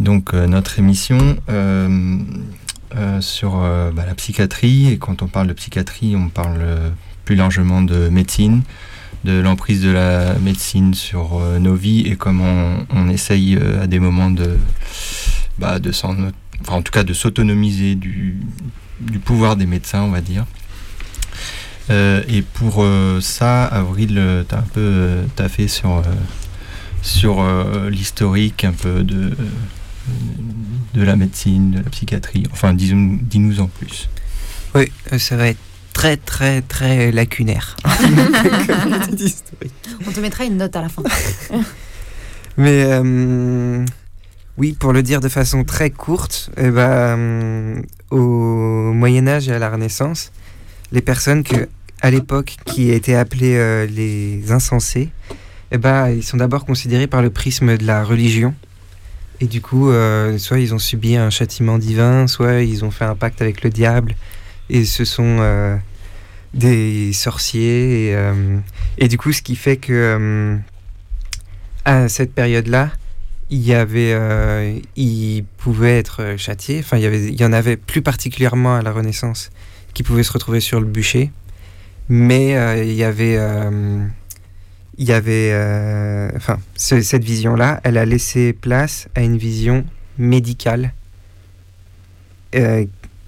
donc euh, notre émission euh, sur bah, la psychiatrie. Et quand on parle de psychiatrie, on parle plus largement de médecine, de l'emprise de la médecine sur nos vies et comment on, essaye à des moments de, bah, s'en, en tout cas de s'autonomiser du pouvoir des médecins, on va dire. Euh, et pour euh, ça, Avril, euh, t'as un peu euh, taffé sur, euh, sur euh, l'historique un peu de, de la médecine, de la psychiatrie. Enfin, dis-nous en plus. Oui, ça va être très très très lacunaire. [LAUGHS] [LAUGHS] On te mettra une note à la fin. [LAUGHS] Mais euh, oui, pour le dire de façon très courte, eh ben, euh, au Moyen Âge et à la Renaissance, les personnes que, à l'époque qui étaient appelées euh, les insensés, eh ben, ils sont d'abord considérés par le prisme de la religion. Et du coup, euh, soit ils ont subi un châtiment divin, soit ils ont fait un pacte avec le diable, et ce sont euh, des sorciers. Et, du coup, ce qui fait que à cette période-là, il y avait, euh, il pouvait être châtié. Enfin, il y avait, il y en avait plus particulièrement à la Renaissance qui pouvaient se retrouver sur le bûcher, mais euh, il y avait, euh, il y avait, euh, enfin, ce- cette vision-là, elle a laissé place à une vision médicale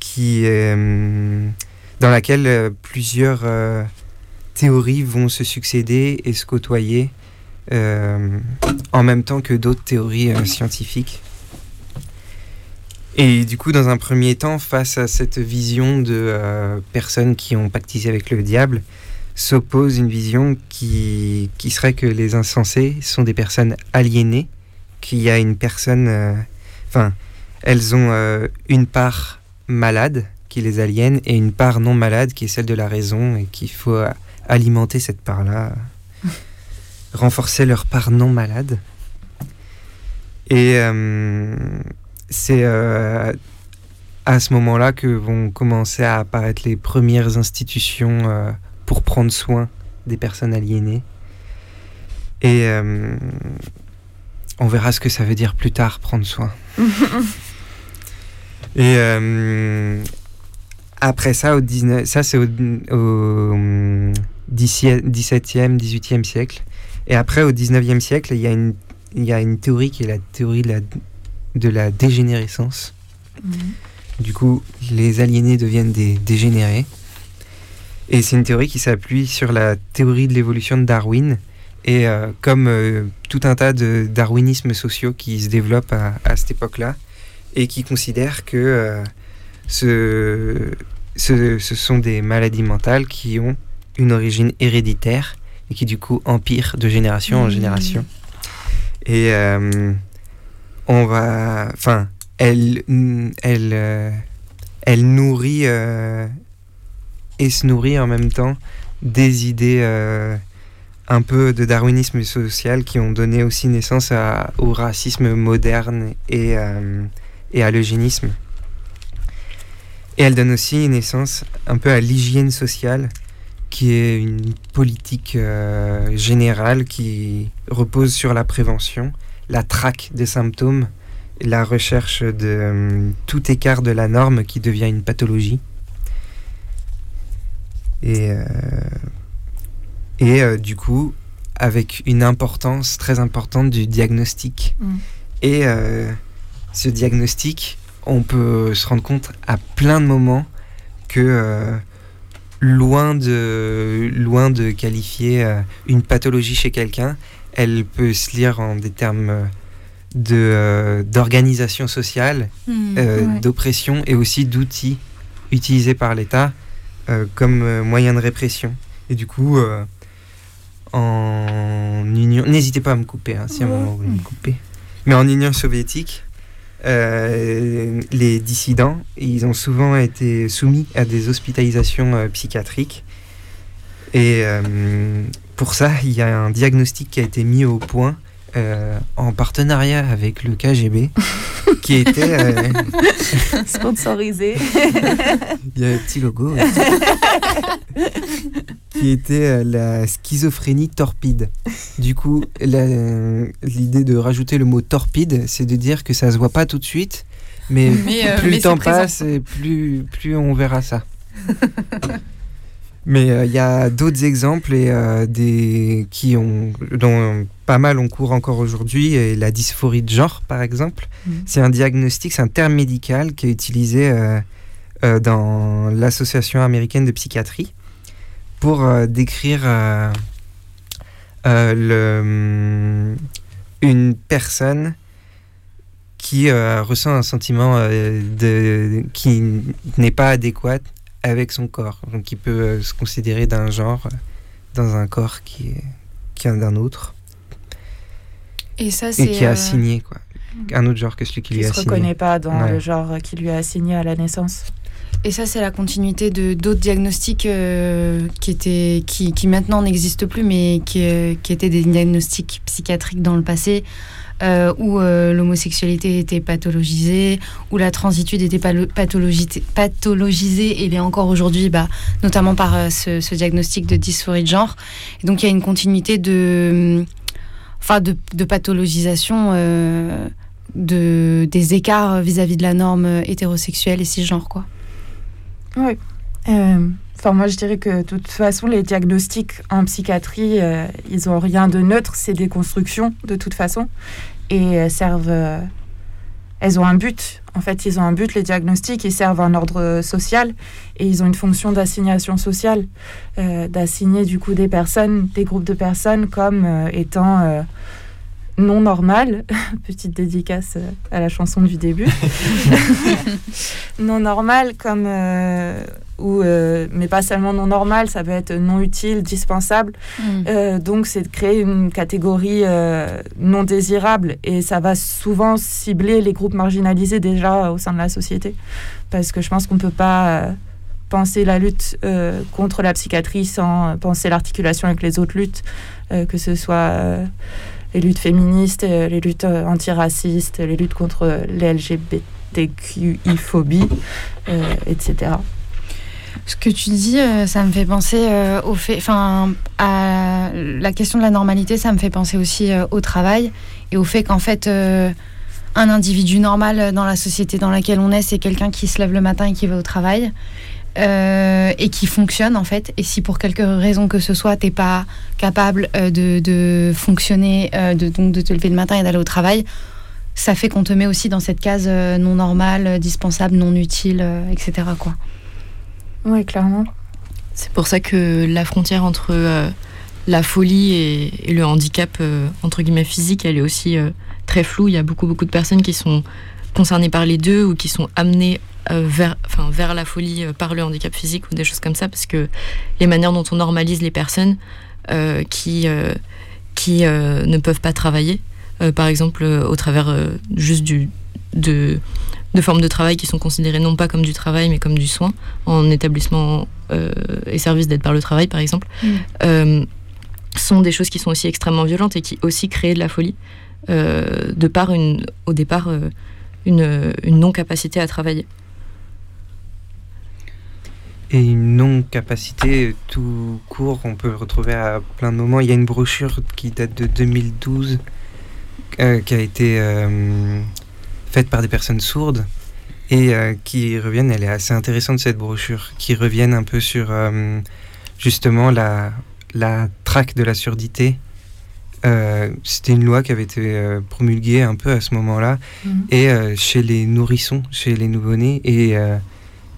qui, dans laquelle plusieurs théories vont se succéder et se côtoyer en même temps que d'autres théories scientifiques. Et du coup, dans un premier temps, face à cette vision de euh, personnes qui ont pactisé avec le diable, s'oppose une vision qui, qui serait que les insensés sont des personnes aliénées, qu'il y a une personne... euh, Enfin, elles ont euh, une part malade qui les aliène et une part non malade qui est celle de la raison et qu'il faut alimenter cette part-là, [LAUGHS] renforcer leur part non malade. Et c'est euh, à ce moment-là que vont commencer à apparaître les premières institutions euh, pour prendre soin des personnes aliénées. Et euh, on verra ce que ça veut dire plus tard, prendre soin. [LAUGHS] Et euh, après ça, au 19, ça c'est au, au 17e, 18e siècle. Et après, au 19e siècle, il y, a une, il y a une théorie qui est la théorie de la, de la dégénérescence. Du coup, les aliénés deviennent des dégénérés. Et c'est une théorie qui s'appuie sur la théorie de l'évolution de Darwin. Et euh, comme euh, tout un tas de darwinismes sociaux qui se développent à, à cette époque-là, et qui considèrent que euh, ce, ce, ce sont des maladies mentales qui ont une origine héréditaire et qui du coup empirent de génération en Mmh. génération. Et Enfin, elle, elle, euh, nourrit euh, et se nourrit en même temps des idées euh, un peu de darwinisme social qui ont donné aussi naissance au racisme moderne et, et à l'eugénisme. Et elle donne aussi naissance un peu à l'hygiène sociale, qui est une politique générale qui repose sur la prévention, la traque des symptômes, la recherche de euh, tout écart de la norme qui devient une pathologie. Et, euh, et euh, du coup, avec une importance très importante du diagnostic. Mm. Et ce diagnostic, on peut se rendre compte à plein de moments que loin, de, loin de qualifier une pathologie chez quelqu'un, elle peut se lire en des termes euh, de, euh, d'organisation sociale, Mm, euh, ouais. d'oppression et aussi d'outils utilisés par l'État euh, comme moyen de répression. Et du coup, en Union... N'hésitez pas à me couper hein, si à un moment vous me couper. Mais en Union soviétique, les dissidents, ils ont souvent été soumis à des hospitalisations psychiatriques. Et pour ça, il y a un diagnostic qui a été mis au point euh, en partenariat avec le KGB, [LAUGHS] qui était... euh, [LAUGHS] Sponsorisé. il y a un petit logo. ouais. [LAUGHS] qui était euh, la schizophrénie torpide. Du coup, l'idée de rajouter le mot torpide, c'est de dire que ça se voit pas tout de suite, mais, Mais, euh, plus mais le temps présent. passe, et plus, plus on verra ça. Mais euh, il y a d'autres exemples et euh, des qui ont dont pas mal on court encore aujourd'hui et la dysphorie de genre par exemple Mhm. c'est un diagnostic c'est un terme médical qui est utilisé euh, euh, dans l'association américaine de psychiatrie pour euh, décrire euh, euh, le, hum, une personne qui euh, ressent un sentiment euh, de, qui n'est pas adéquat avec son corps. Donc qui peut euh, se considérer d'un genre euh, dans un corps qui est, qui est d'un autre. Et ça, Et c'est. qui est euh, assigné, quoi. Un autre genre que celui qui Qui lui est se assigné. reconnaît pas dans Ouais. le genre qui lui est assigné à la naissance. Et ça, c'est la continuité de d'autres diagnostics euh, qui, étaient, qui, qui maintenant n'existent plus, mais qui, euh, qui étaient des diagnostics psychiatriques dans le passé, euh, où euh, l'homosexualité était pathologisée, où la transitude était pathologisée, et l'est encore aujourd'hui, bah, notamment par euh, ce, diagnostic de dysphorie de genre. Et donc, il y a une continuité de, enfin, de, pathologisation de, des écarts vis-à-vis de la norme hétérosexuelle et cisgenre, quoi. Oui. Enfin, moi, je dirais que de toute façon, les diagnostics en psychiatrie, ils ont rien de neutre. C'est des constructions, de toute façon. Et euh, servent. euh, elles ont un but. En fait, ils ont un but, les diagnostics. Ils servent un ordre social. Et ils ont une fonction d'assignation sociale. euh, D'assigner, du coup, des personnes, des groupes de personnes comme euh, étant. non normales. [LAUGHS] Petite dédicace à la chanson du début. [LAUGHS] [LAUGHS] non normal comme ou euh, mais pas seulement non normal ça peut être non utile dispensable. Euh, donc c'est de créer une catégorie euh, non désirable. Et ça va souvent cibler les groupes marginalisés déjà au sein de la société. Parce que je pense qu'on peut pas penser la lutte contre la psychiatrie sans penser l'articulation avec les autres luttes que ce soit les luttes féministes, les luttes antiracistes, les luttes contre les LGBTQI-phobie, etc. Ce que tu dis, euh, ça me fait penser euh, au fait, enfin, à la question de la normalité, ça me fait penser aussi euh, au travail et au fait qu'en fait, un individu normal dans la société dans laquelle on est, c'est quelqu'un qui se lève le matin et qui va au travail et qui fonctionne en fait. Et si pour quelque raison que ce soit, t'es pas capable de, fonctionner, de, donc de te lever le matin et d'aller au travail, ça fait qu'on te met aussi dans cette case non normale, dispensable, non utile, etc. Quoi. Oui, clairement. C'est pour ça que la frontière entre euh, la folie et, le handicap, euh, entre guillemets, physique, elle est aussi euh, très floue. Il y a beaucoup, beaucoup de personnes qui sont concernées par les deux ou qui sont amenées vers, enfin, vers la folie par le handicap physique ou des choses comme ça, parce que les manières dont on normalise les personnes qui, qui ne peuvent pas travailler, par exemple au travers juste du, de, de formes de travail qui sont considérées non pas comme du travail mais comme du soin, en établissement euh, et service d'aide par le travail par exemple, Mm. euh, sont des choses qui sont aussi extrêmement violentes et qui aussi créent de la folie, euh, de par une, au départ euh, une, une non-capacité à travailler. Et une non-capacité tout court, on peut le retrouver à plein de moments. Il y a une brochure qui date de 2012 euh, qui a été euh, faite par des personnes sourdes et euh, qui reviennent, elle est assez intéressante cette brochure, qui reviennent un peu sur euh, justement la, la traque de la surdité. Euh, C'était une loi qui avait été promulguée un peu à ce moment-là Mhm. et chez les nourrissons, chez les nouveau-nés et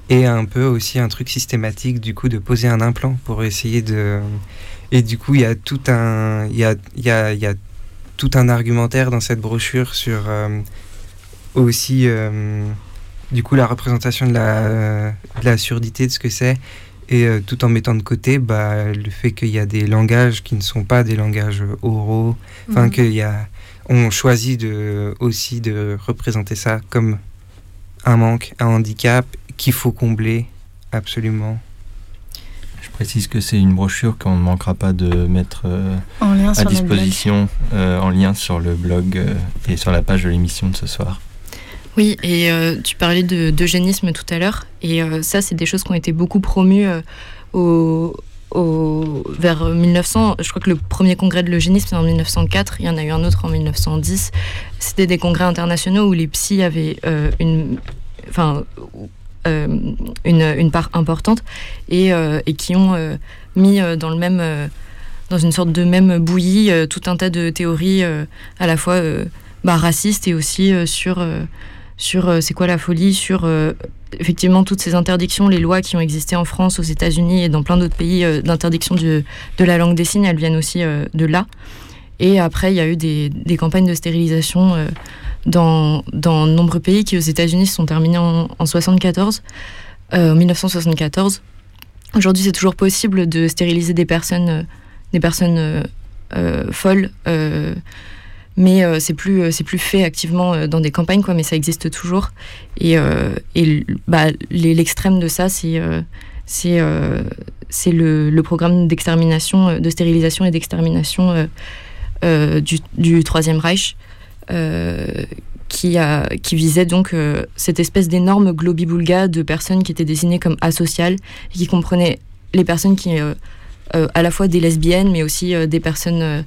et un peu aussi un truc systématique du coup de poser un implant pour essayer de et du coup il y a tout un il y a y a, y a tout un argumentaire dans cette brochure sur aussi euh, du coup la représentation de la de la surdité de ce que c'est et euh, tout en mettant de côté bah, le fait qu'il y a des langages qui ne sont pas des langages oraux enfin Mhm. qu'il y a on choisit de aussi de représenter ça comme un manque, un handicap qu'il faut combler absolument. Je précise que c'est une brochure qu'on ne manquera pas de mettre euh, En lien à disposition, euh, en lien sur le blog euh, et sur la page de l'émission de ce soir. Oui, et euh, tu parlais de- d'eugénisme tout à l'heure, et euh, ça, c'est des choses qui ont été beaucoup promues euh, au, vers 1900. Je crois que le premier congrès de l'eugénisme, c'est en 1904, il y en a eu un autre en 1910. C'était des congrès internationaux où les psys avaient une, enfin, une, une part importante et, et qui ont mis dans le même. dans une sorte de même bouillie, tout un tas de théories à la fois bah, racistes et aussi sur sur euh, c'est quoi la folie, sur euh, effectivement toutes ces interdictions, les lois qui ont existé en France, aux États-Unis et dans plein d'autres pays euh, d'interdiction de, la langue des signes, elles viennent aussi de là. Et après, il y a eu des, des campagnes de stérilisation dans, dans de nombreux pays qui, aux États-Unis, se sont terminées en, en 74, euh, en 1974. Aujourd'hui, c'est toujours possible de stériliser des personnes, des personnes folles. Mais euh, c'est plus euh, c'est plus fait activement euh, dans des campagnes quoi mais ça existe toujours. Et, euh, et bah, l'extrême de ça c'est c'est c'est le, programme d'extermination de stérilisation et d'extermination du, Troisième Reich qui a qui visait donc cette espèce d'énorme globi-boulga de personnes qui étaient désignées comme asociales et qui comprenaient les personnes qui à la fois des lesbiennes mais aussi des personnes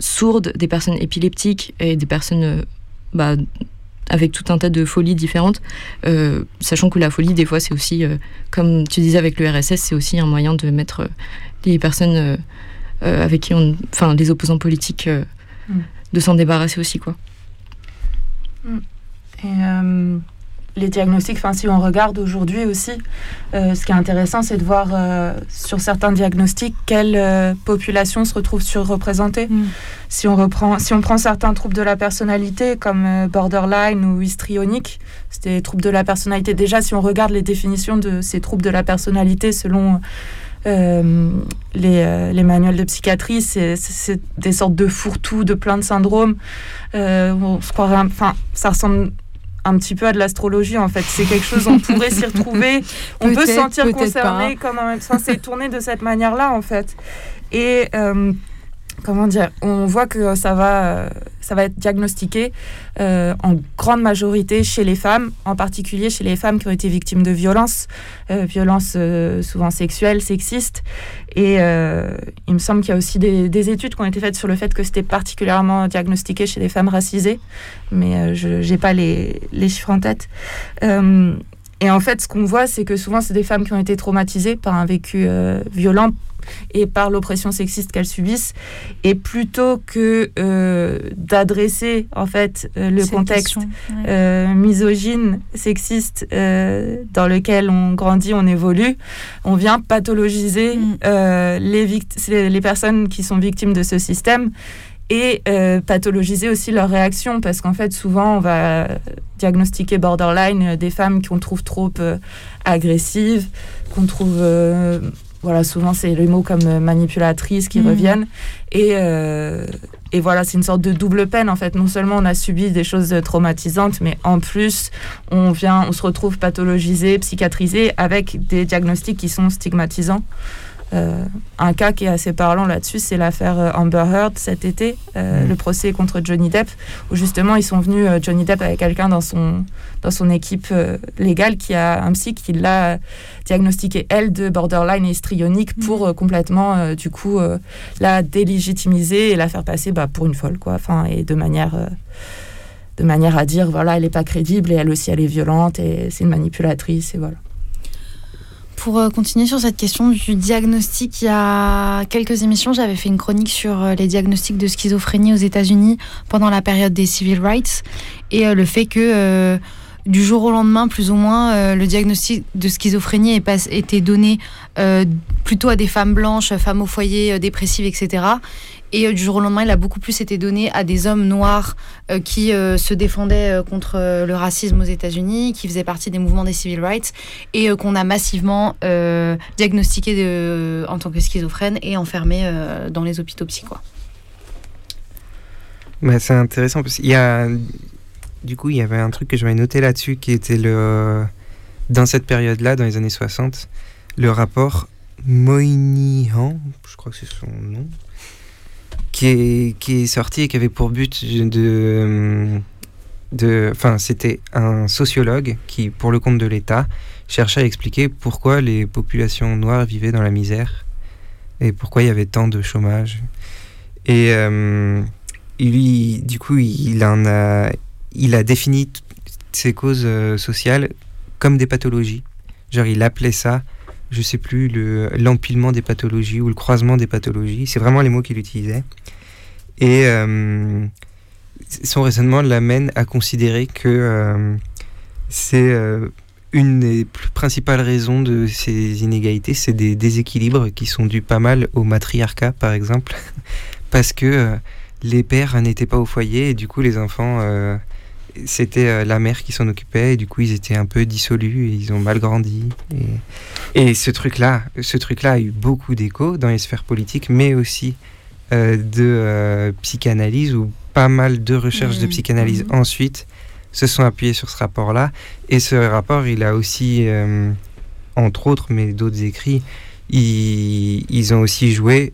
sourdes, des personnes épileptiques et des personnes euh, bah, avec tout un tas de folies différentes, euh, sachant que la folie, des fois, c'est aussi, euh, comme tu disais avec le RSS, c'est aussi un moyen de mettre euh, les personnes euh, euh, avec qui on. Enfin, les opposants politiques, euh, Mm. de s'en débarrasser aussi, quoi. Et euh, les diagnostics, enfin, si on regarde aujourd'hui aussi, euh, ce qui est intéressant, c'est de voir euh, sur certains diagnostics quelle euh, population se retrouve surreprésentée. Si, on reprend, si on prend certains troubles de la personnalité, comme euh, borderline ou histrionique, c'est des troubles de la personnalité. Déjà, si on regarde les définitions de ces troubles de la personnalité selon euh, les, euh, les manuels de psychiatrie, c'est des sortes de fourre-tout, de plein de syndromes. Euh, on se croirait, enfin, ça ressemble un petit peu à de l'astrologie en fait. C'est quelque chose, on pourrait s'y retrouver. [LAUGHS] On peut se sentir concerné comme même temps. C'est tourné de cette manière-là en fait. Et euh, comment dire, on voit que ça va, euh, ça va être diagnostiqué euh, en grande majorité chez les femmes, en particulier chez les femmes qui ont été victimes de violences, euh, violences souvent sexuelles, sexistes. Et il me semble qu'il y a aussi des, des études qui ont été faites sur le fait que c'était particulièrement diagnostiqué chez les femmes racisées, mais je n'ai pas les chiffres en tête. Et en fait, ce qu'on voit, c'est que souvent, c'est des femmes qui ont été traumatisées par un vécu euh, violent et par l'oppression sexiste qu'elles subissent. Et plutôt que euh, d'adresser, en fait, euh, le Cette contexte ouais. misogyne, sexiste dans lequel on grandit, on évolue, on vient pathologiser les, les, les personnes qui sont victimes de ce système et euh, pathologiser aussi leurs réactions parce qu'en fait souvent on va diagnostiquer borderline euh, des femmes qu'on trouve trop euh, agressives, qu'on trouve euh, voilà souvent c'est les mots comme manipulatrice qui Mhm. reviennent. Et et voilà c'est une sorte de double peine en fait. Non seulement on a subi des choses traumatisantes mais en plus on vient on se retrouve pathologisé psychiatrisé avec des diagnostics qui sont stigmatisants euh, un cas qui est assez parlant là-dessus, c'est l'affaire euh, Amber Heard cet été, euh, Mm. le procès contre Johnny Depp, où justement ils sont venus, euh, Johnny Depp avec quelqu'un dans son, dans son équipe légale qui a un psy qui l'a diagnostiqué, elle, de borderline et histrionique pour euh, complètement, du coup, la délégitimiser et la faire passer bah, pour une folle, quoi. Enfin, et de manière. de manière à dire, voilà, elle n'est pas crédible et elle aussi, elle est violente et c'est une manipulatrice et voilà. Pour euh, continuer sur cette question du diagnostic, il y a quelques émissions, j'avais fait une chronique sur euh, les diagnostics de schizophrénie aux États-Unis pendant la période des civil rights et euh, le fait que du jour au lendemain, plus ou moins, le diagnostic de schizophrénie est pas- était donné plutôt à des femmes blanches, femmes au foyer, dépressives, etc. Et euh, du jour au lendemain, il a beaucoup plus été donné à des hommes noirs euh, qui euh, se défendaient contre le racisme aux États-Unis, qui faisaient partie des mouvements des civil rights, et qu'on a massivement diagnostiqué en tant que schizophrène et enfermé dans les hôpitaux psy. Bah, c'est intéressant parce qu'il y a du coup il y avait un truc que j'avais noté là-dessus qui était le dans cette période-là dans les années 60 le rapport Moynihan je crois que c'est son nom qui est sorti et qui avait pour but de enfin c'était un sociologue qui pour le compte de l'État cherchait à expliquer pourquoi les populations noires vivaient dans la misère et pourquoi il y avait tant de chômage et euh, lui, du coup, il en a, il a défini ces causes euh, sociales comme des pathologies. Genre, il appelait ça, je sais plus, le l'empilement des pathologies ou le croisement des pathologies. C'est vraiment les mots qu'il utilisait. Et euh, son raisonnement l'amène à considérer que euh, c'est euh, une des plus principales raisons de ces inégalités, c'est des déséquilibres qui sont dus pas mal au matriarcat, par exemple, [LAUGHS] parce que les pères n'étaient pas au foyer et du coup les enfants, c'était euh, la mère qui s'en occupait et du coup ils étaient un peu dissolus et ils ont mal grandi. Et, et ce truc-là, ce truc-là a eu beaucoup d'écho dans les sphères politiques, mais aussi euh, de euh, psychanalyse ou pas mal de recherches de Mhm. psychanalyse Mhm. ensuite se sont appuyées sur ce rapport-là. Et ce rapport, il a aussi, euh, entre autres, mais d'autres écrits, ils, ils ont aussi joué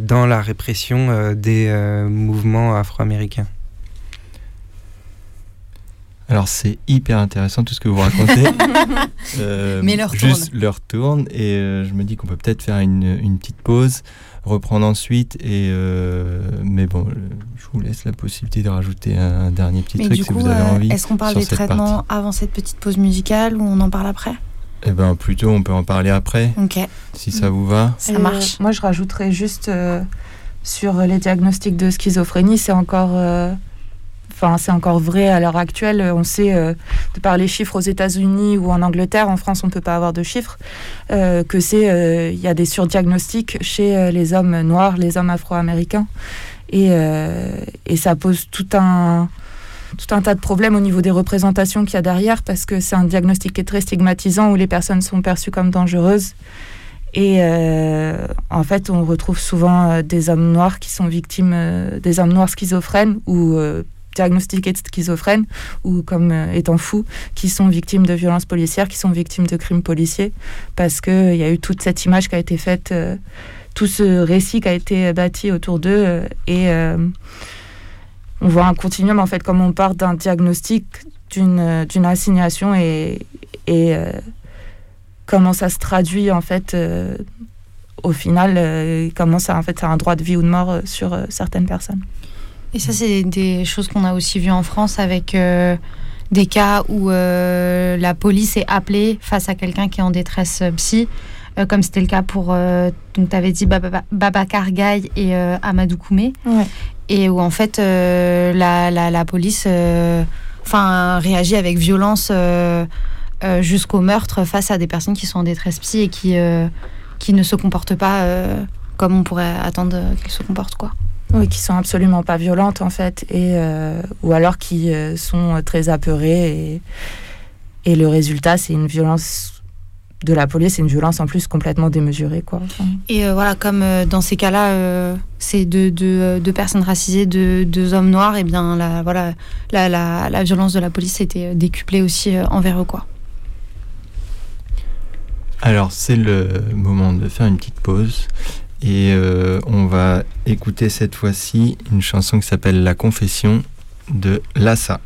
dans la répression des mouvements afro-américains. Alors c'est hyper intéressant tout ce que vous racontez. [LAUGHS] Euh, Mais l'heure juste tourne. l'heure tourne et euh, je me dis qu'on peut peut-être faire une, une petite pause, reprendre ensuite et euh, mais bon, je vous laisse la possibilité de rajouter un, un dernier petit Mais truc si coup, vous avez euh, envie. est-ce qu'on parle des traitements avant cette petite pause musicale ou on en parle après? Eh ben plutôt on peut en parler après Ok, si ça vous va. ça Et, marche. euh, moi, je rajouterais juste euh, sur les diagnostics de schizophrénie, c'est encore, euh, enfin, c'est encore vrai à l'heure actuelle. On sait, euh, de par les chiffres aux États-Unis ou en Angleterre, en France, on ne peut pas avoir de chiffres, euh, que c'est, euh, il y a des surdiagnostics chez euh, les hommes noirs, les hommes afro-américains, et, euh, et ça pose tout un tout un tas de problèmes au niveau des représentations qu'il y a derrière parce que c'est un diagnostic qui est très stigmatisant où les personnes sont perçues comme dangereuses et euh, en fait, on retrouve souvent euh, des hommes noirs qui sont victimes, euh, des hommes noirs schizophrènes ou euh, diagnostiqués de schizophrènes ou comme euh, étant fous, qui sont victimes de violences policières, qui sont victimes de crimes policiers, parce qu'il y a eu toute cette image qui a été faite, euh, tout ce récit qui a été bâti autour d'eux. euh, et euh, on voit un continuum, en fait, comme on part d'un diagnostic, d'une euh, assignation et, et euh, comment ça se traduit en fait euh, au final euh, comment ça en fait c'est un droit de vie ou de mort euh, sur euh, certaines personnes Et ça, c'est des choses qu'on a aussi vues en France avec euh, des cas où euh, la police est appelée face à quelqu'un qui est en détresse euh, psy, euh, comme c'était le cas pour, donc tu avais dit Baba, Babacar Gaye et Amadou Koumé, ouais. et où en fait la, la, la police enfin, réagit avec violence jusqu'au meurtre face à des personnes qui sont en détresse psy et qui, qui ne se comportent pas comme on pourrait attendre qu'elles se comportent. Quoi. Oui qui sont absolument pas violentes en fait et euh, ou alors qui euh, sont très apeurées et, et le résultat c'est une violence de la police c'est une violence en plus complètement démesurée quoi Enfin, Et euh, voilà, comme euh, dans ces cas-là, euh, c'est deux, deux, deux personnes racisées, deux, deux hommes noirs, et bien la, voilà, la, la, la violence de la police était décuplée aussi euh, envers eux. Quoi. Alors c'est le moment de faire une petite pause et euh, on va écouter cette fois-ci une chanson qui s'appelle La Confession de Lassa.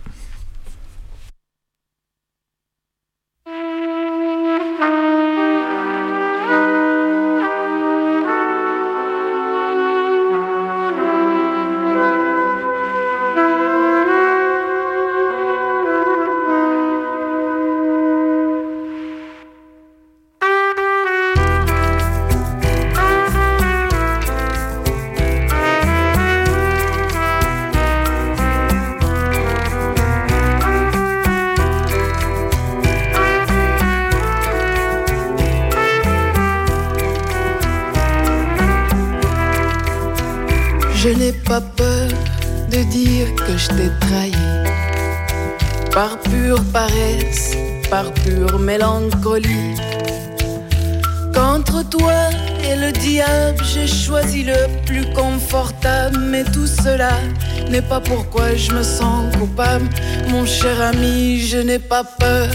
Pas pourquoi je me sens coupable. Mon cher ami, je n'ai pas peur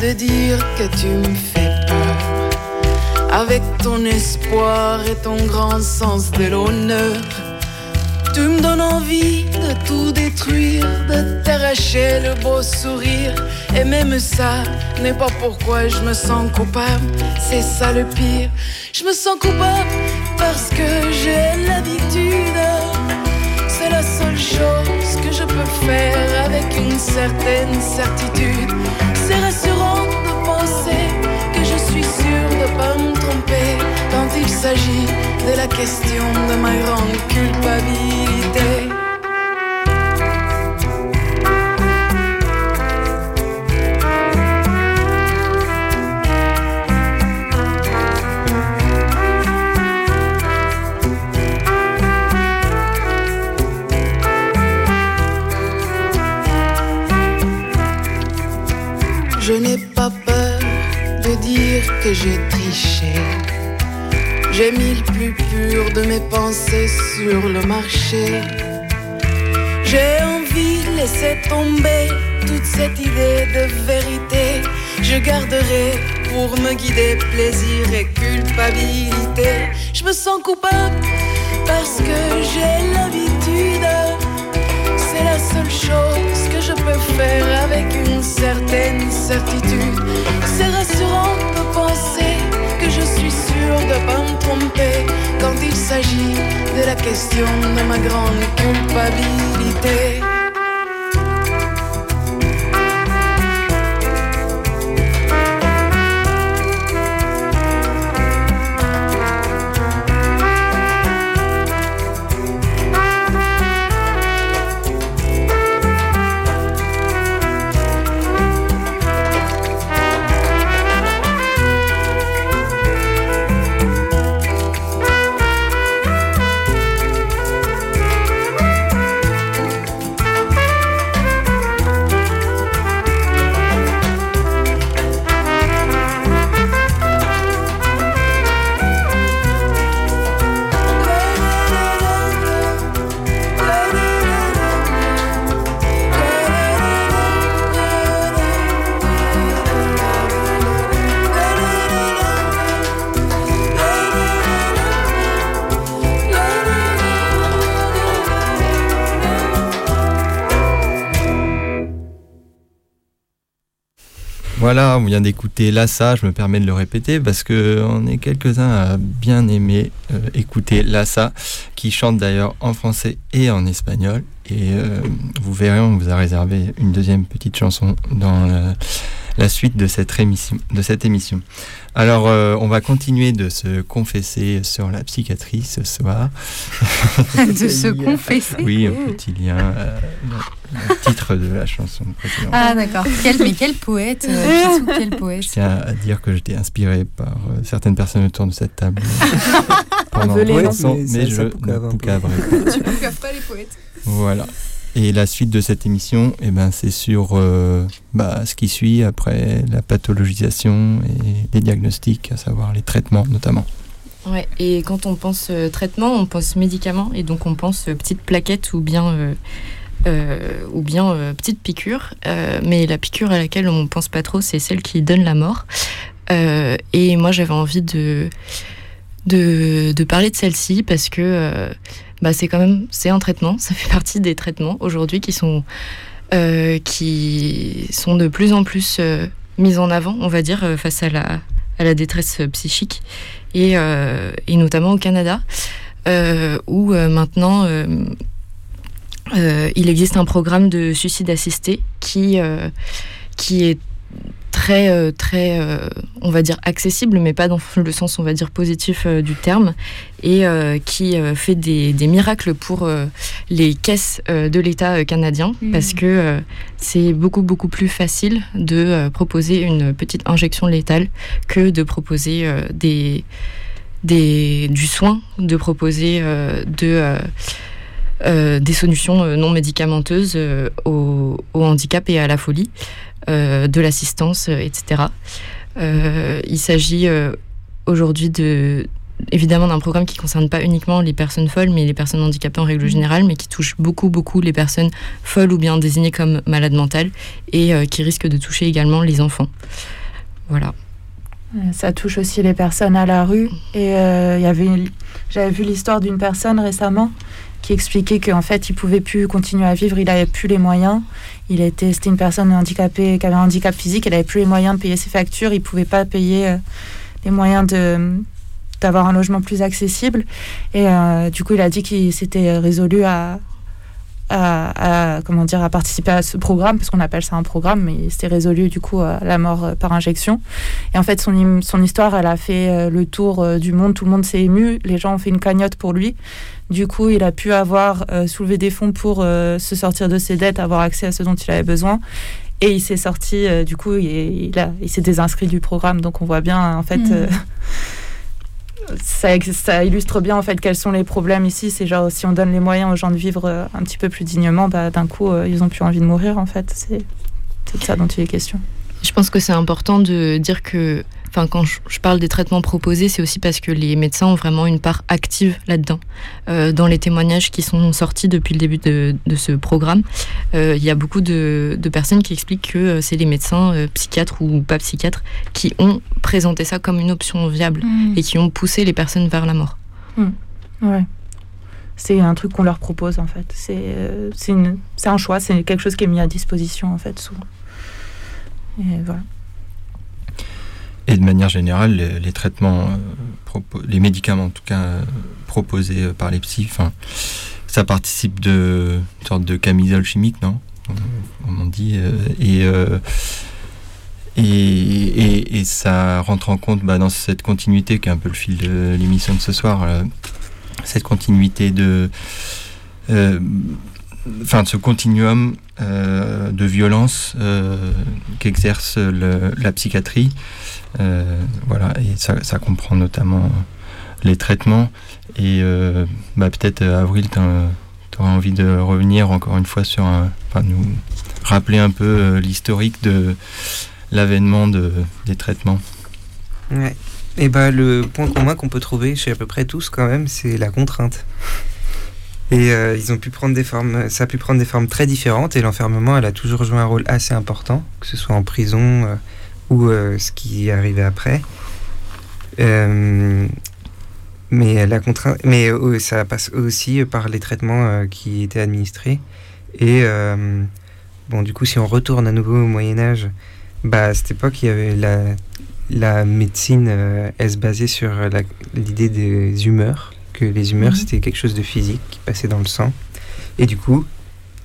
de dire que tu me fais peur. Avec ton espoir et ton grand sens de l'honneur. Tu me donnes envie de tout détruire, de t'arracher le beau sourire. Et même ça n'est pas pourquoi je me sens coupable, c'est ça le pire. Je me sens coupable parce que j'ai l'habitude. C'est la seule chose que je peux faire avec une certaine certitude. C'est rassurant de penser que je suis sûre de pas me tromper quand il s'agit de la question de ma grande culpabilité. Sur le marché. J'ai envie de laisser tomber toute cette idée de vérité. Je garderai pour me guider plaisir et culpabilité. Je me sens coupable parce que j'ai l'habitude. C'est la seule chose que je peux faire avec une certaine certitude. C'est rassurant de penser que je suis sûr de pas me tromper quand il s'agit de la question de ma grande culpabilité. Voilà, on vient d'écouter Lassa, je me permets de le répéter parce que on est quelques-uns à bien aimer euh, écouter Lassa, qui chante d'ailleurs en français et en espagnol. Et euh, vous verrez, on vous a réservé une deuxième petite chanson dans la, la suite de cette, émission, de cette émission. Alors, euh, on va continuer de se confesser sur la psychiatrie ce soir. [LAUGHS] De se confesser Oui, un petit lien, euh, le, [LAUGHS] titre de la chanson précédente. Ah d'accord. Quel, mais quel poète euh, [LAUGHS] Pissou, quel poète Je tiens à dire que j'étais inspiré par euh, certaines personnes autour de cette table [LAUGHS] pendant veut les le son, Mais je ne poucaverai pas. Tu pas les poètes. Voilà. Et la suite de cette émission, eh ben, c'est sur euh, bah, ce qui suit après la pathologisation et les diagnostics, à savoir les traitements notamment. Ouais, et quand on pense euh, traitement, on pense médicaments, et donc on pense euh, petite plaquette ou bien, euh, ou bien euh, petite piqûre. Euh, mais la piqûre à laquelle on pense pas trop, c'est celle qui donne la mort. Et moi, j'avais envie de, de, parler de celle-ci parce que bah, c'est quand même c'est un traitement, [LAUGHS] ça fait partie des traitements aujourd'hui qui sont qui sont de plus en plus mis en avant, on va dire, face à la, à la détresse psychique et, et notamment au Canada, où maintenant euh, il existe un programme de suicide assisté qui, euh, qui est très, euh, très, euh, on va dire accessible, mais pas dans le sens, on va dire, positif du terme, et qui fait des, des miracles pour les caisses de l'État canadien, Mhm. parce que c'est beaucoup, beaucoup plus facile de proposer une petite injection létale que de proposer des, des, du soin, de proposer de... euh, des solutions euh, non médicamenteuses euh, au, au handicap et à la folie, de l'assistance, etc. Il s'agit aujourd'hui de évidemment d'un programme qui concerne pas uniquement les personnes folles, mais les personnes handicapées en règle générale, mais qui touche beaucoup, beaucoup les personnes folles ou bien désignées comme malades mentales et euh, qui risque de toucher également les enfants. Voilà. Ça touche aussi les personnes à la rue. Et euh, y avait, j'avais vu l'histoire d'une personne récemment qui expliquait qu'en fait, il pouvait plus continuer à vivre, il avait plus les moyens. Il était, c'était une personne handicapée qui avait un handicap physique, elle avait plus les moyens de payer ses factures, il pouvait pas payer euh, les moyens de d'avoir un logement plus accessible. Et euh, du coup, il a dit qu'il s'était résolu à, à, à, comment dire, à participer à ce programme, parce qu'on appelle ça un programme, mais il s'était résolu du coup à la mort euh, par injection. Et en fait, son, son histoire, elle a fait euh, le tour euh, du monde, tout le monde s'est ému, les gens ont fait une cagnotte pour lui. Du coup, il a pu avoir euh, soulevé des fonds pour euh, se sortir de ses dettes, avoir accès à ce dont il avait besoin. Et il s'est sorti, euh, du coup, il, il, a- il s'est désinscrit du programme. Donc on voit bien, en fait, Mhm. Ça, illustre bien en fait quels sont les problèmes ici. C'est genre si on donne les moyens aux gens de vivre euh, un petit peu plus dignement, bah, d'un coup euh, ils ont plus envie de mourir en fait. C'est de ça dont il est question. Je pense que c'est important de dire que enfin quand je, parle des traitements proposés, c'est aussi parce que les médecins ont vraiment une part active là-dedans. Euh, dans les témoignages qui sont sortis depuis le début de, de ce programme, euh, il y a beaucoup de, de personnes qui expliquent que euh, c'est les médecins euh, psychiatres ou pas psychiatres qui ont présenté ça comme une option viable Mhm. et qui ont poussé les personnes vers la mort. Hmm. Ouais. C'est un truc qu'on leur propose en fait. C'est un choix, c'est quelque chose qui est mis à disposition en fait souvent. Et voilà. Et de manière générale, les, traitements, euh, les médicaments en tout cas euh, proposés euh, par les psys, enfin, ça participe de une sorte de camisole chimique, non? Comme on dit. et, et, et, ça rentre en compte bah, dans cette continuité qui est un peu le fil de l'émission de ce soir, cette continuité de, enfin, de ce continuum de violence qu'exerce la psychiatrie. Euh, voilà, et ça, comprend notamment les traitements. Et euh, bah, peut-être, euh, Avril, tu auras envie de revenir encore une fois sur un, enfin, nous rappeler un peu l'historique de l'avènement de, des traitements. Ouais. Et bah le point commun qu'on peut trouver chez à peu près tous quand même, c'est la contrainte. Et ils ont pu prendre des formes, ça a pu prendre des formes très différentes et l'enfermement, elle a toujours joué un rôle assez important, que ce soit en prison ou euh, ce qui arrivé après. Euh, mais la contrainte, mais euh, ça passe aussi par les traitements qui étaient administrés. Et bon, du coup, si on retourne à nouveau au Moyen Âge, bah à cette époque, il y avait la, la médecine, euh, elle se basait sur l'idée des humeurs, que les humeurs Mhm. c'était quelque chose de physique qui passait dans le sang. Et du coup,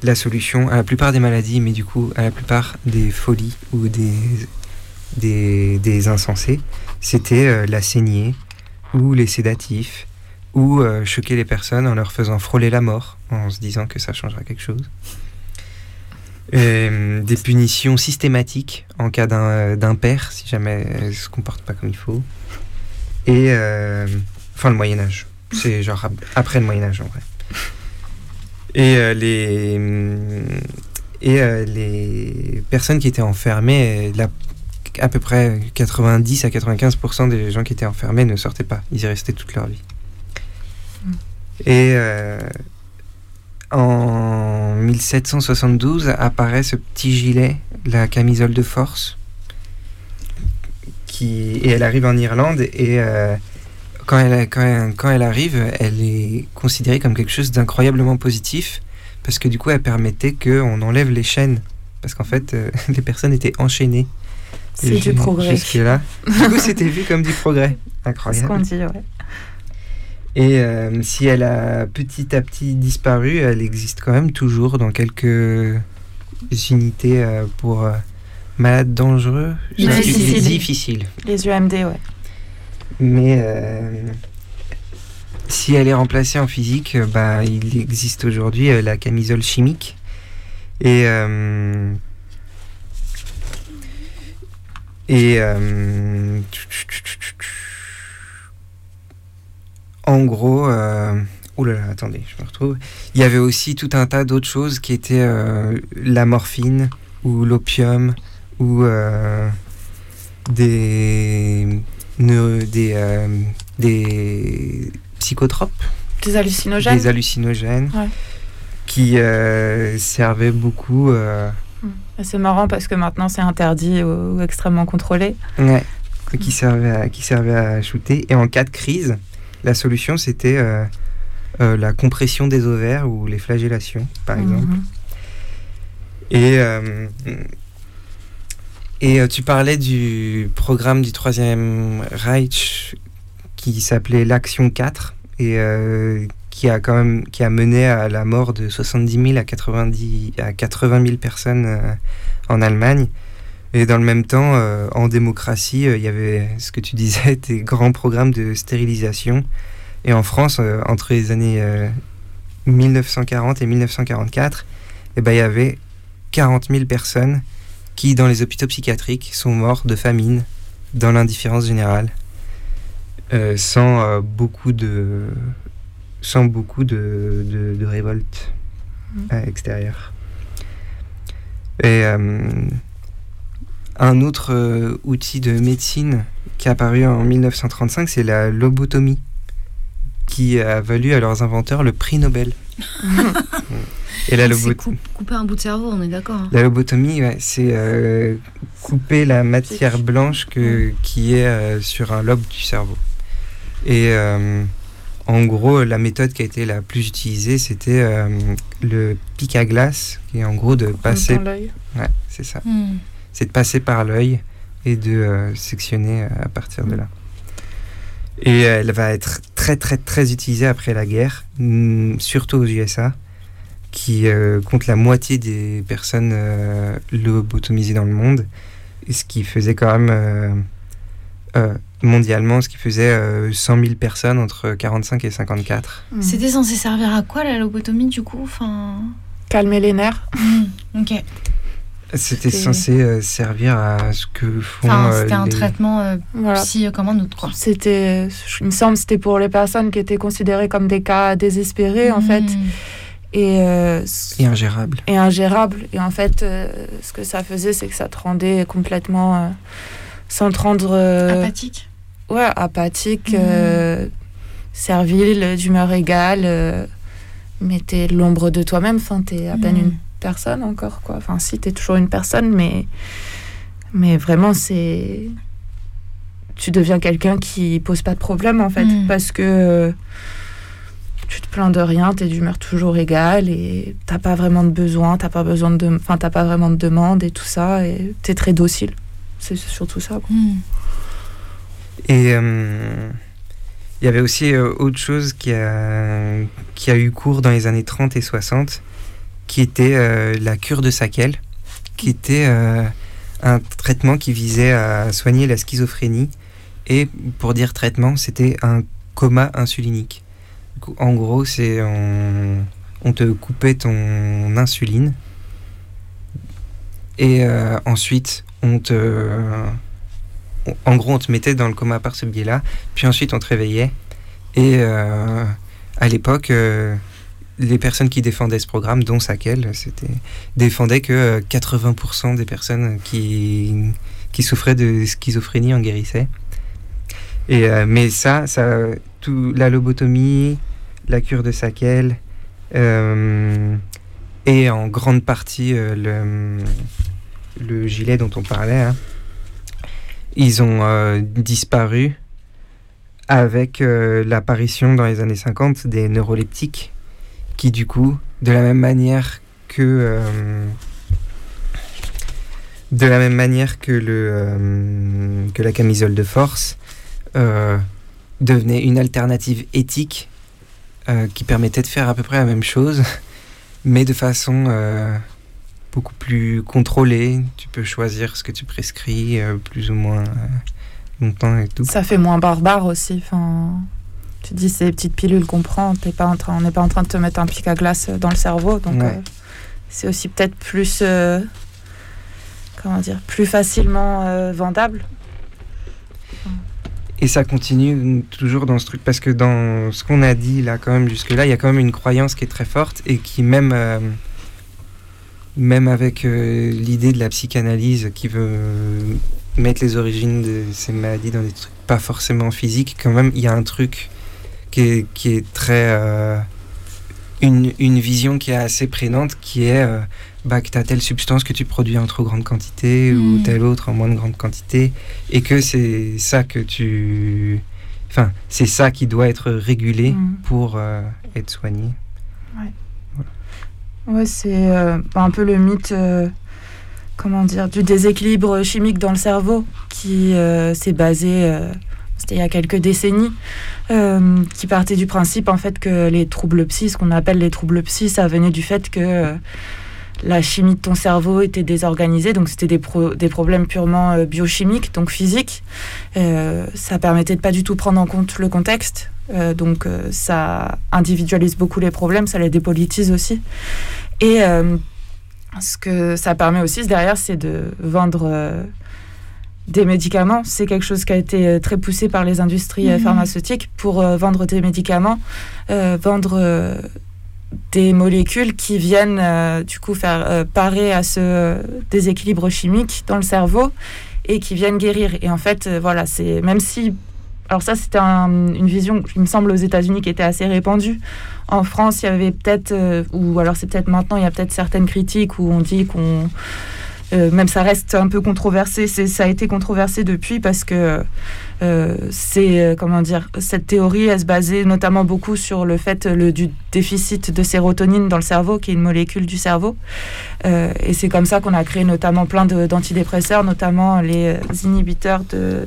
la solution à la plupart des maladies, mais du coup à la plupart des folies ou des, des, insensés, c'était euh, la saignée ou les sédatifs ou euh, choquer les personnes en leur faisant frôler la mort en se disant que ça changera quelque chose. Euh, des punitions systématiques en cas d'un d'impair, si jamais elles se comportent pas comme il faut. Et enfin le Moyen Âge, c'est genre ap- après le Moyen Âge en vrai. Et les et les personnes qui étaient enfermées, la- à peu près 90 à 95% des gens qui étaient enfermés ne sortaient pas, ils y restaient toute leur vie. Et euh, en 1772 apparaît ce petit gilet, la camisole de force, qui, et elle arrive en Irlande et euh, quand, elle, quand, elle, quand elle arrive, elle est considérée comme quelque chose d'incroyablement positif parce que du coup elle permettait qu'on enlève les chaînes parce qu'en fait euh, [LAUGHS] les personnes étaient enchaînées. C'est du progrès. Jusque-là. [LAUGHS] Du coup c'était vu comme du progrès. C'est ce Incroyable. qu'on dit, ouais. Et euh, si elle a petit à petit disparu, elle existe quand même toujours dans quelques unités euh, pour euh, malades dangereux. Difficile. Les UMD, ouais. Mais euh, si elle est remplacée en physique, bah, il existe aujourd'hui euh, la camisole chimique. Et, euh, et euh, en gros, euh, oh là là, attendez, je me retrouve. Il y avait aussi tout un tas d'autres choses qui étaient euh, la morphine ou l'opium ou des, ne- des, des psychotropes, Des hallucinogènes. des hallucinogènes Ouais. qui servaient beaucoup. C'est marrant parce que maintenant c'est interdit ou, ou extrêmement contrôlé. Ouais, qui servait à, qui servait à shooter. Et en cas de crise, la solution c'était euh, euh, la compression des ovaires ou les flagellations, par exemple. Mhm. Et, euh, et tu parlais du programme du Troisième Reich qui s'appelait l'Action 4 et qui a quand même qui a mené à la mort de 70 000 à 90 à 80 000 personnes euh, en Allemagne. Et dans le même temps, euh, en démocratie, euh, il y avait ce que tu disais, [LAUGHS] des grands programmes de stérilisation. Et en France, entre les années euh, 1940 et 1944, eh ben, il y avait 40 000 personnes qui, dans les hôpitaux psychiatriques, sont mortes de famine, dans l'indifférence générale, sans beaucoup de sans beaucoup de, de, de révolte à l'extérieur. Et euh, un autre euh, outil de médecine qui est apparu en 1935, c'est la lobotomie, qui a valu à leurs inventeurs le prix Nobel. [LAUGHS] Et la, C'est lobot- coup- couper un bout de cerveau, on est d'accord. hein. la lobotomie, ouais, c'est euh, couper la matière blanche que, qui est euh, sur un lobe du cerveau. Et euh, en gros, la méthode qui a été la plus utilisée, c'était euh, le pic à glace, qui est en gros de passer. l'œil. Ouais, c'est ça. Hmm. C'est de passer par l'œil et de euh, sectionner euh, à partir de là. Et elle va être très très très utilisée après la guerre, mm, surtout aux USA, qui euh, compte la moitié des personnes euh, lobotomisées dans le monde, et ce qui faisait quand même euh, euh, mondialement, ce qui faisait euh, 100 000 personnes entre 45 et 54. C'était censé servir à quoi la lobotomie du coup enfin... Calmer les nerfs. Hmm, Ok. C'était censé euh, servir à ce que font Enfin, euh, c'était un les- traitement euh, Voilà. psy comme un autre quoi. C'était, il me semble, que c'était pour les personnes qui étaient considérées comme des cas désespérés en fait, Hmm. et euh, et ingérables. et ingérables. Et en fait, euh, ce que ça faisait, c'est que ça te rendait complètement, euh, sans te rendre euh, Apathique. ouais, apathique, Mhm. euh, servile, d'humeur égale, euh, mais t'es l'ombre de toi-même. Enfin, t'es à peine Mhm. une personne encore, quoi. Enfin, si, t'es toujours une personne, mais, mais vraiment, c'est. Tu deviens quelqu'un qui pose pas de problème, en fait, Mhm. parce que tu te plains de rien, t'es d'humeur toujours égale et t'as pas vraiment de besoin, t'as pas besoin de, enfin, t'as pas vraiment de demande et tout ça, et t'es très docile. C'est surtout ça. quoi. Hmm. Et euh, il y avait aussi euh, autre chose qui a, qui a eu cours dans les années 30 et 60, qui était euh, la cure de Sakel, qui était euh, un traitement qui visait à soigner la schizophrénie. Et pour dire traitement, c'était un coma insulinique. En gros, c'est on, on te coupait ton insuline et euh, ensuite on te en gros, on te mettait dans le coma par ce biais-là, puis ensuite on te réveillait. Et euh, à l'époque, euh, les personnes qui défendaient ce programme, dont Sakel, c'était défendaient que euh, 80% des personnes qui, qui souffraient de schizophrénie en guérissaient. Et, euh, mais ça, ça, tout, la lobotomie, la cure de Sakel, euh, et en grande partie euh, le, le gilet dont on parlait, hein, ils ont euh, disparu avec euh, l'apparition dans les années 50 des neuroleptiques qui du coup, de la même manière que euh, de la même manière que le que la camisole de force devenait une alternative éthique qui permettait de faire à peu près la même chose, mais de façon beaucoup plus contrôlée. Tu peux choisir ce que tu prescris euh, plus ou moins euh, longtemps et tout. Ça fait moins barbare aussi. Enfin, tu dis ces petites pilules qu'on prend, pas en train, on n'est pas en train de te mettre un pic à glace dans le cerveau, donc Ouais. euh, c'est aussi peut-être plus, comment dire, plus facilement vendable. Et ça continue toujours dans ce truc, parce que dans ce qu'on a dit là, quand même, jusque-là, il y a quand même une croyance qui est très forte et qui, même, euh, même avec euh, l'idée de la psychanalyse qui veut mettre les origines de ces maladies dans des trucs pas forcément physiques, quand même, il y a un truc qui est, qui est très. euh, une, une vision qui est assez prégnante, qui est euh, bah, que tu as telle substance que tu produis en trop grande quantité ou Mm. telle autre en moins de grande quantité, et que c'est ça que tu. Enfin, c'est ça qui doit être régulé Mm. pour euh, être soigné. Ouais, c'est euh, un peu le mythe, euh, comment dire, du déséquilibre chimique dans le cerveau qui euh, s'est basé, c'était il y a quelques décennies, qui partait du principe en fait que les troubles psy, ce qu'on appelle les troubles psy, ça venait du fait que la chimie de ton cerveau était désorganisée, donc c'était des, pro- des problèmes purement biochimiques, donc physiques. Ça permettait de pas du tout prendre en compte le contexte, euh, donc euh, ça individualise beaucoup les problèmes, ça les dépolitise aussi. Et euh, ce que ça permet aussi derrière, c'est de vendre des médicaments. C'est quelque chose qui a été très poussé par les industries Mhm. pharmaceutiques pour vendre des médicaments, vendre des molécules qui viennent du coup faire parer à ce déséquilibre chimique dans le cerveau et qui viennent guérir. Et en fait, voilà, c'est même si alors ça, c'était un- une vision, il me semble, aux États-Unis qui était assez répandue. En France, il y avait peut-être, euh, ou alors c'est peut-être maintenant, il y a peut-être certaines critiques où on dit qu'on... euh, même ça reste un peu controversé, ça a été controversé depuis parce que euh, c'est, comment dire, cette théorie, elle se basait notamment beaucoup sur le fait du déficit de sérotonine dans le cerveau, qui est une molécule du cerveau. Et c'est comme ça qu'on a créé notamment plein d'antidépresseurs, notamment les inhibiteurs de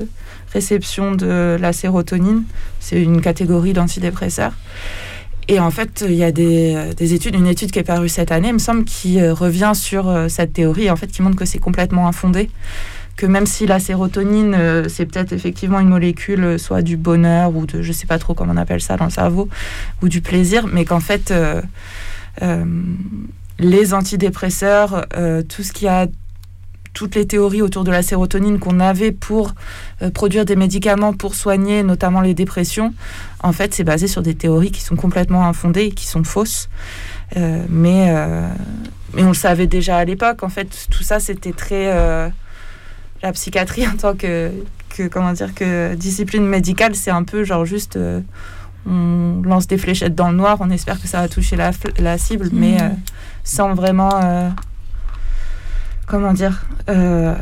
réception de la sérotonine. C'est une catégorie d'antidépresseurs. Et en fait, il y a des, euh, des études, une étude qui est parue cette année, me semble, qui euh, revient sur euh, cette théorie, en fait, qui montre que c'est complètement infondé. Que même si la sérotonine, c'est peut-être effectivement une molécule, soit du bonheur ou de, je sais pas trop comment on appelle ça dans le cerveau, ou du plaisir, mais qu'en fait, les antidépresseurs, tout ce qui a toutes les théories autour de la sérotonine qu'on avait pour euh, produire des médicaments pour soigner notamment les dépressions, en fait, c'est basé sur des théories qui sont complètement infondées et qui sont fausses. Euh, mais, euh, mais on le savait déjà à l'époque. En fait, tout ça, c'était très... la psychiatrie en tant que, que, comment dire, que discipline médicale, c'est un peu genre juste... on lance des fléchettes dans le noir, on espère que ça va toucher la, cible, mais euh, sans vraiment... comment dire euh,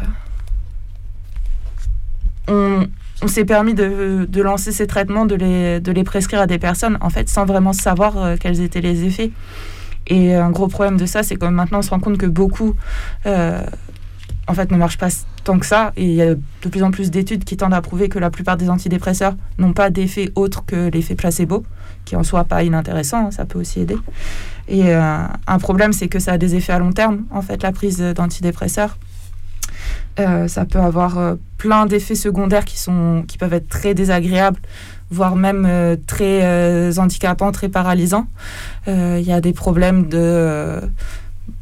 on, s'est permis de, lancer ces traitements, de les, de les prescrire à des personnes, en fait, sans vraiment savoir euh, quels étaient les effets. Et un gros problème de ça, c'est que maintenant, on se rend compte que beaucoup, euh, en fait, ne marchent pas tant que ça. Et il y a de plus en plus d'études qui tendent à prouver que la plupart des antidépresseurs n'ont pas d'effet autre que l'effet placebo, qui en soit pas inintéressant, hein, ça peut aussi aider. Et euh, un problème, c'est que ça a des effets à long terme, en fait, la prise d'antidépresseurs. Euh, ça peut avoir euh, plein d'effets secondaires qui, sont, qui peuvent être très désagréables, voire même très handicapants, très paralysants. Il y a des problèmes de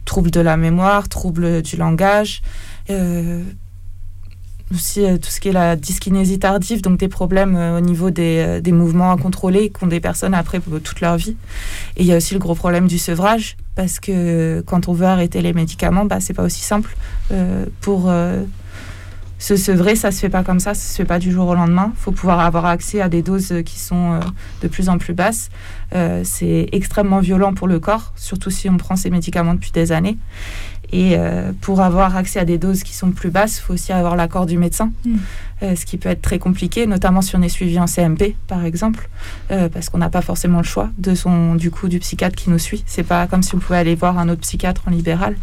troubles de la mémoire, troubles du langage, aussi euh, tout ce qui est la dyskinésie tardive, donc des problèmes euh, au niveau des, euh, des mouvements incontrôlés qu'ont des personnes après toute leur vie. Et il y a aussi le gros problème du sevrage, parce que quand on veut arrêter les médicaments, bah, c'est pas aussi simple. Euh, pour euh, se sevrer, ça se fait pas comme ça, ça se fait pas du jour au lendemain. Il faut pouvoir avoir accès à des doses euh, qui sont euh, de plus en plus basses. Euh, c'est extrêmement violent pour le corps, surtout si on prend ces médicaments depuis des années. Et euh, pour avoir accès à des doses qui sont plus basses, il faut aussi avoir l'accord du médecin, Mm. euh, ce qui peut être très compliqué, notamment si on est suivi en CMP, par exemple, euh, parce qu'on n'a pas forcément le choix de son, du coup, du psychiatre qui nous suit. C'est pas comme si on pouvait aller voir un autre psychiatre en libéral.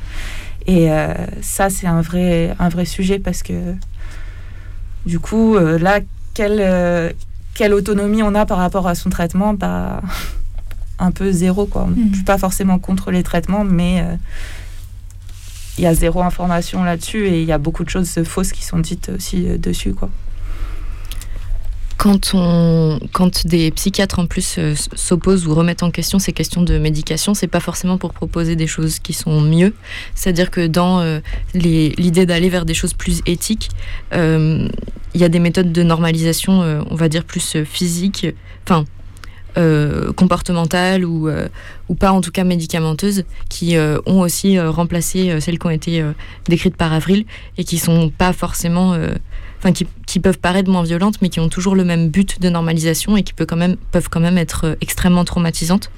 Et ça, c'est un vrai, un vrai sujet parce que, du coup, là, quelle, quelle autonomie on a par rapport à son traitement? Bah, [LAUGHS] Un peu zéro, quoi. Je ne suis pas forcément contre les traitements, mais il y a zéro information là-dessus et il y a beaucoup de choses fausses qui sont dites aussi euh, dessus, quoi. Quand, on, quand des psychiatres en plus euh, s'opposent ou remettent en question ces questions de médication, c'est pas forcément pour proposer des choses qui sont mieux. C'est-à-dire que dans euh, l'idée d'aller vers des choses plus éthiques, euh, il y a des méthodes de normalisation, on va dire plus physiques, enfin euh, comportementales ou, euh, ou pas en tout cas médicamenteuses, qui euh, ont aussi remplacé celles qui ont été décrites par Avril et qui sont pas forcément enfin qui, qui peuvent paraître moins violentes, mais qui ont toujours le même but de normalisation et qui peut quand même, peuvent quand même être extrêmement traumatisantes.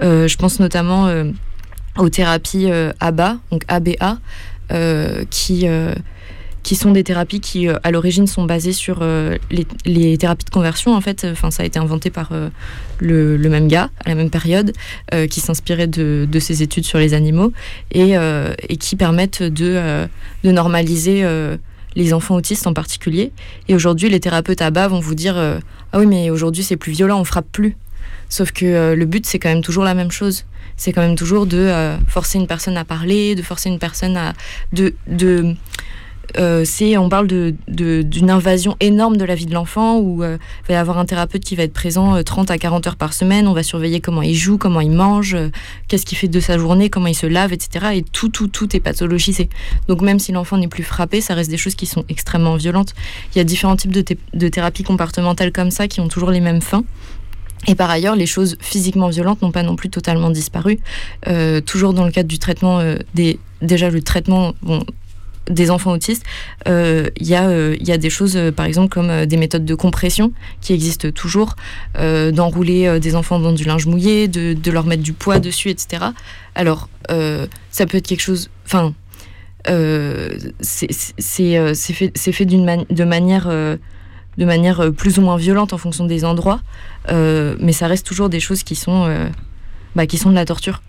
Je pense notamment aux thérapies ABA, donc ABA, qui, qui sont des thérapies qui, euh, à l'origine, sont basées sur euh, les, thérapies de conversion. En fait, enfin, ça a été inventé par euh, le, même gars à la même période, qui s'inspirait de, ses études sur les animaux et, qui permettent de, normaliser les enfants autistes en particulier. Et aujourd'hui, les thérapeutes à bas vont vous dire Ah oui, mais aujourd'hui, c'est plus violent, on frappe plus. Sauf que le but, c'est quand même toujours la même chose. C'est quand même toujours de forcer une personne à parler, de forcer une personne à. de euh, c'est, on parle d'une invasion énorme de la vie de l'enfant où euh, il va y avoir un thérapeute qui va être présent euh, 30 à 40 heures par semaine. On va surveiller comment il joue, comment il mange, euh, qu'est-ce qu'il fait de sa journée, comment il se lave, etc. Et tout, tout, tout est pathologisé. Donc même si l'enfant n'est plus frappé, ça reste des choses qui sont extrêmement violentes. Il y a différents types de, thé- de thérapies comportementales comme ça qui ont toujours les mêmes fins. Et par ailleurs, les choses physiquement violentes n'ont pas non plus totalement disparu. Euh, toujours dans le cadre du traitement euh. Déjà, le traitement, des enfants autistes, euh, il y, a, euh, y a des choses, euh, par exemple, comme euh, des méthodes de compression qui existent toujours, euh, d'enrouler euh, des enfants dans du linge mouillé, de, leur mettre du poids dessus, etc. Alors, euh, ça peut être quelque chose. Enfin, euh, c'est euh, fait, fait de manière. euh, de manière euh, plus ou moins violente en fonction des endroits, euh, mais ça reste toujours des choses qui sont, euh, bah, qui sont de la torture.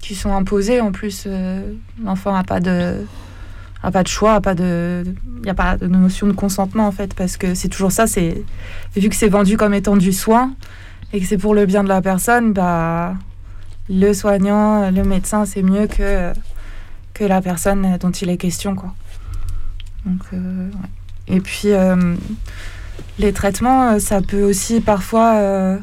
qui sont imposées en plus. euh, L'enfant n'a pas de a pas de choix, pas de il n'y a pas de notion de consentement en fait parce que c'est toujours ça. C'est vu que c'est vendu comme étant du soin et que c'est pour le bien de la personne, bah le soignant, le médecin, c'est mieux que que la personne dont il est question quoi. Donc euh, et puis euh, les traitements, ça peut aussi parfois euh,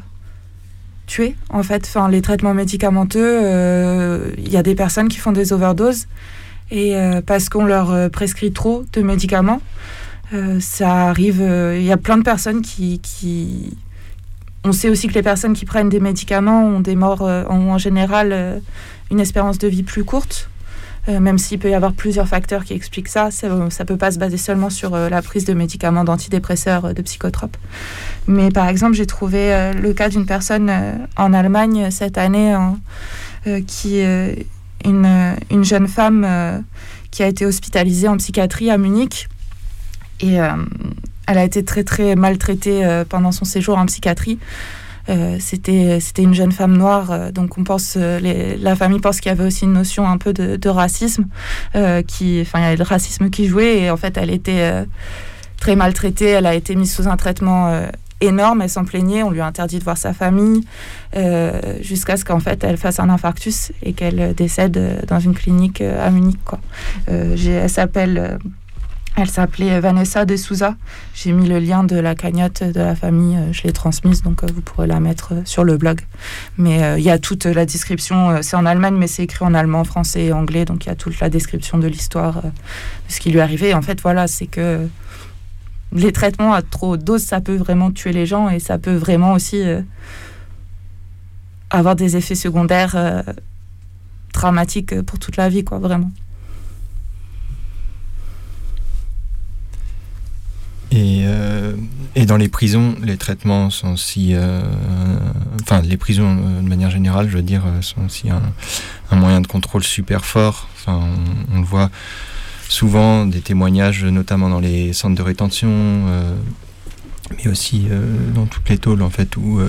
tuer en fait. Enfin, les traitements médicamenteux, il y a des personnes qui font des overdoses et euh, parce qu'on leur euh, prescrit trop de médicaments, euh, ça arrive. Il y a plein de personnes qui, qui- On sait aussi que les personnes qui prennent des médicaments ont des morts, en général une espérance de vie plus courte. Euh, même s'il peut y avoir plusieurs facteurs qui expliquent ça, ça ne peut pas se baser seulement sur la prise de médicaments d'antidépresseurs, de psychotropes. Mais par exemple, j'ai trouvé le cas d'une personne en Allemagne cette année en- qui une, euh, une jeune femme euh, qui a été hospitalisée en psychiatrie à Munich. Et euh, elle a été très très maltraitée pendant son séjour en psychiatrie. C'était c'était une jeune femme noire, donc on pense les- la famille pense qu'il y avait aussi une notion un peu de, racisme, qui enfin il y avait le racisme qui jouait. Et en fait elle était très maltraitée, elle a été mise sous un traitement énorme, elle s'en plaignait, on lui a interdit de voir sa famille, euh, jusqu'à ce qu'en fait elle fasse un infarctus et qu'elle décède euh, dans une clinique euh, à Munich. Elle s'appelle, elle s'appelait Vanessa de Souza. J'ai mis le lien de la cagnotte de la famille, je l'ai transmise, donc vous pourrez la mettre sur le blog. Mais il y a toute la description, c'est en Allemagne, mais c'est écrit en allemand, français et anglais, donc il y a toute la description de l'histoire, de ce qui lui est arrivé. En fait, voilà, c'est que les traitements à trop dose, ça peut vraiment tuer les gens et ça peut vraiment aussi euh, avoir des effets secondaires euh, dramatiques pour toute la vie, quoi, vraiment. Et, euh, et dans les prisons, les traitements sont euh, enfin, les prisons, euh, de manière générale, je veux dire, euh, sont aussi un, moyen de contrôle super fort. Enfin, on le voit souvent, des témoignages, notamment dans les centres de rétention. euh, mais aussi euh, dans toutes les tôles en fait où euh,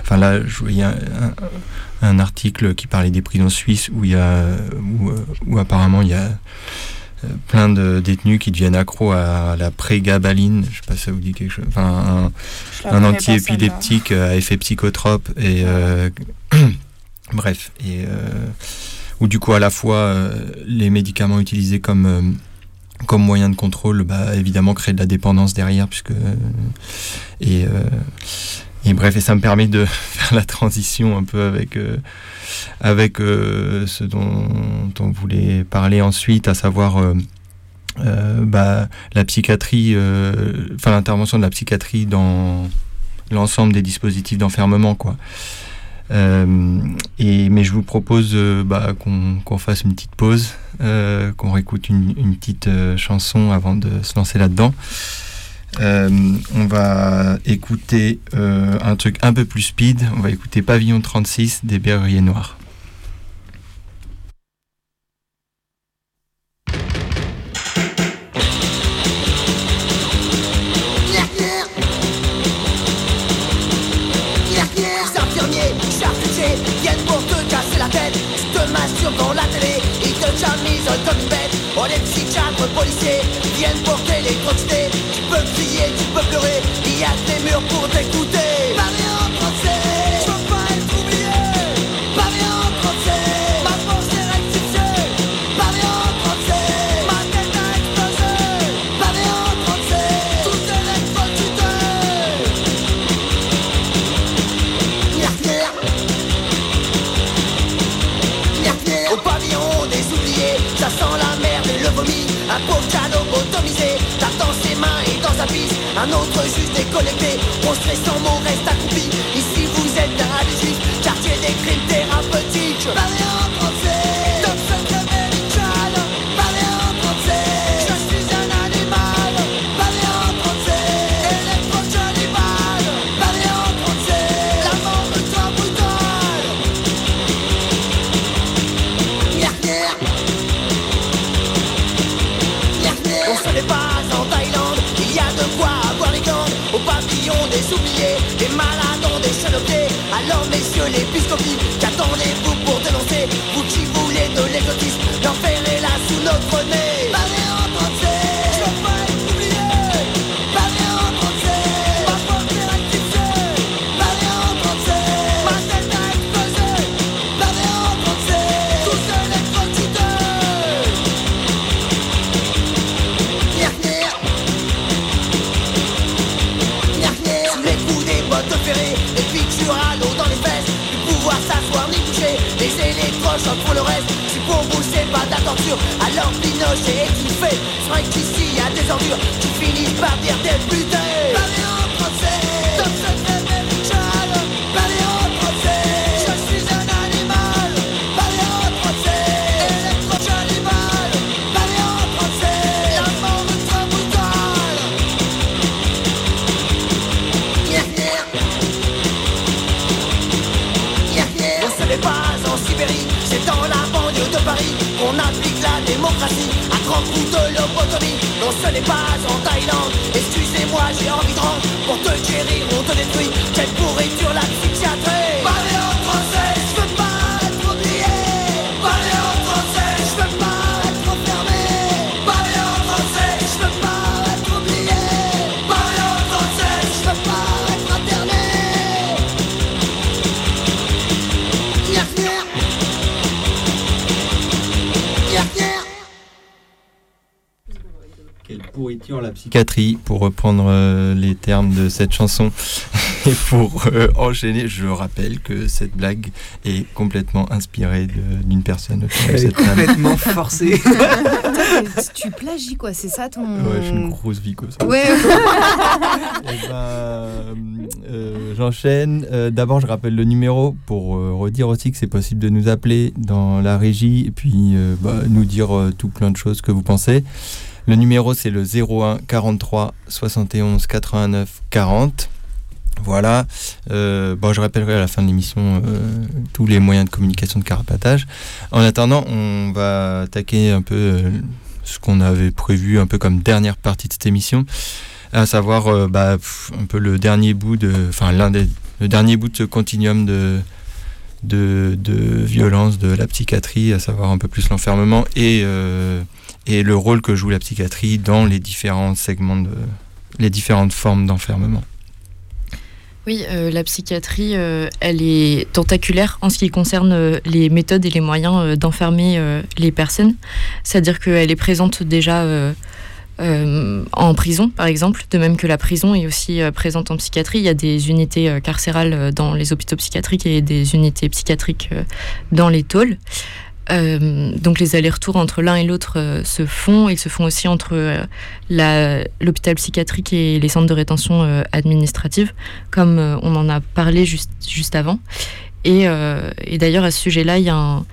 enfin là je voyais un, un- un article qui parlait des prisons suisses où il y a où, où apparemment il y a plein de détenus qui deviennent accros à la prégabaline, je sais pas si ça vous dit quelque chose, enfin un, un anti-épileptique à effet psychotrope et euh, [CLEARS THROAT] bref et euh, où du coup à la fois euh, les médicaments utilisés comme euh, comme moyen de contrôle, bah, évidemment créer de la dépendance derrière puisque euh, et et bref et ça me permet de [LAUGHS] faire la transition un peu avec avec ce dont on voulait parler ensuite, à savoir bah, la psychiatrie, enfin l'intervention de la psychiatrie dans l'ensemble des dispositifs d'enfermement, quoi. Euh, et, mais je vous propose euh, bah, qu'on fasse une petite pause, euh, qu'on réécoute une, une petite chanson avant de se lancer là-dedans. On va écouter un truc un peu plus speed. On va écouter Pavillon 36 des Berruriers Noirs. Termes de cette chanson. [LAUGHS] Et pour euh, enchaîner, je rappelle que cette blague est complètement inspirée d'une personne. Elle est complètement forcée. [LAUGHS] Toi, tu plagies quoi, c'est ça ton. Ouais, je suis une grosse vicose. Ouais. [LAUGHS] Eh ben, euh, J'enchaîne. Euh, D'abord, je rappelle le numéro pour euh, redire aussi que c'est possible de nous appeler dans la régie et puis euh, bah, nous dire euh, tout plein de choses que vous pensez. Le numéro, c'est le 01 43 71 89 40. Voilà. Euh, bon, je rappellerai à la fin de l'émission euh, tous les moyens de communication de carapatage. En attendant, on va attaquer un peu euh, ce qu'on avait prévu, un peu comme dernière partie de cette émission, à savoir bah, un peu le dernier bout de, enfin l'un des, le dernier bout de ce continuum de de, de violence de la psychiatrie, à savoir un peu plus l'enfermement et et le rôle que joue la psychiatrie dans les différents segments les différentes formes d'enfermement. Oui, euh, la psychiatrie, euh, elle est tentaculaire en ce qui concerne euh, les méthodes et les moyens d'enfermer les personnes. C'est-à-dire qu'elle est présente déjà en prison, par exemple, de même que la prison est aussi présente en psychiatrie. Il y a des unités carcérales dans les hôpitaux psychiatriques et des unités psychiatriques dans les tôles. Euh, donc les allers-retours entre l'un et l'autre euh, se font. Ils se font aussi entre euh, l'hôpital psychiatrique et les centres de rétention administrative, comme on en a parlé juste, juste avant. Et, d'ailleurs, à ce sujet-là, il y a un,